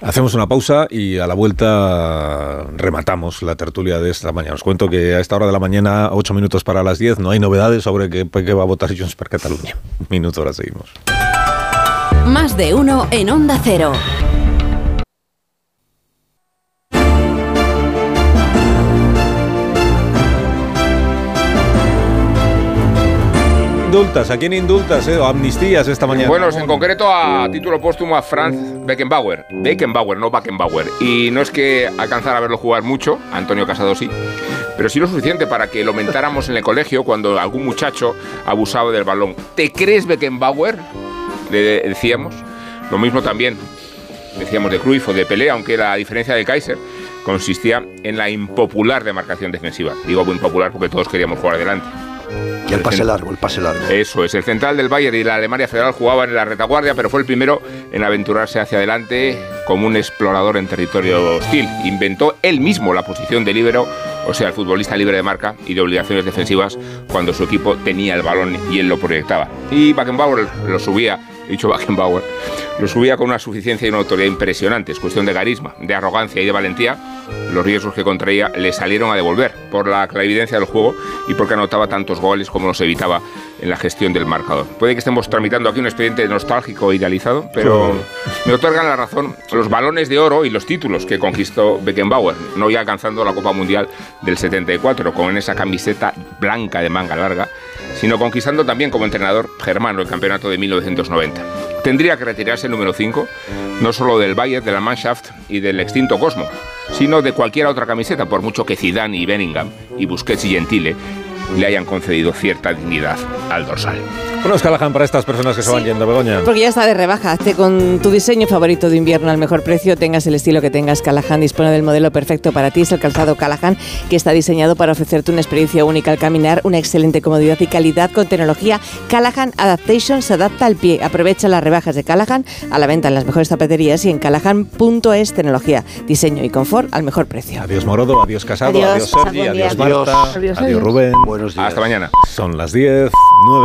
Hacemos una pausa y a la vuelta rematamos la tertulia de esta mañana. Os cuento que a esta hora de la mañana, 8 minutos para las 10, no hay novedades sobre qué, va a votar Junts per Cataluña. Un minuto, ahora seguimos. Más de uno en Onda Cero. Indultas? ¿A quién indultas eh? o amnistías esta mañana? Bueno, en concreto a título póstumo a Franz Beckenbauer. Beckenbauer, no Beckenbauer. Y no es que alcanzara a verlo jugar mucho, Antonio Casado sí, pero sí lo suficiente para que lo mentáramos en el colegio cuando algún muchacho abusaba del balón. ¿Te crees Beckenbauer? Le decíamos. Lo mismo también decíamos de Cruyff o de Pelé, aunque la diferencia de Kaiser consistía en la impopular demarcación defensiva. Digo impopular porque todos queríamos jugar adelante. Y el pase largo, el pase largo. Eso es. El central del Bayern y la Alemania Federal jugaban en la retaguardia, pero fue el primero en aventurarse hacia adelante como un explorador en territorio hostil. Inventó él mismo la posición de líbero, o sea, el futbolista libre de marca y de obligaciones defensivas cuando su equipo tenía el balón y él lo proyectaba. Y Beckenbauer lo subía, he dicho Beckenbauer, lo subía con una suficiencia y una autoridad impresionantes, cuestión de carisma, de arrogancia y de valentía. Los riesgos que contraía le salieron a devolver por la clarividencia del juego y porque anotaba tantos goles como los evitaba en la gestión del marcador. Puede que estemos tramitando aquí un expediente nostálgico e idealizado, pero me otorgan la razón los balones de oro y los títulos que conquistó Beckenbauer, no ya alcanzando la Copa Mundial del 74 con esa camiseta blanca de manga larga, sino conquistando también como entrenador germano el campeonato de 1990. Tendría que retirarse el número 5, no solo del Bayern, de la Mannschaft y del extinto Cosmo, sino de cualquier otra camiseta, por mucho que Zidane y Bellingham y Busquets y Gentile le hayan concedido cierta dignidad al dorsal. Ponos Callahan para estas personas que se van yendo, Begoña. Porque ya está de rebaja. Hazte con tu diseño favorito de invierno al mejor precio, tengas el estilo que tengas. Callahan dispone del modelo perfecto para ti. Es el calzado Callahan que está diseñado para ofrecerte una experiencia única al caminar, una excelente comodidad y calidad con tecnología Callahan Adaptation se adapta al pie. Aprovecha las rebajas de Callahan a la venta en las mejores zapaterías y en callahan.es tecnología, diseño y confort al mejor precio. Adiós Morodo, adiós Casado, Adiós, adiós Sergi, adiós Marta, Adiós, adiós Rubén. Buenos días. Hasta mañana. Son las 10, 9.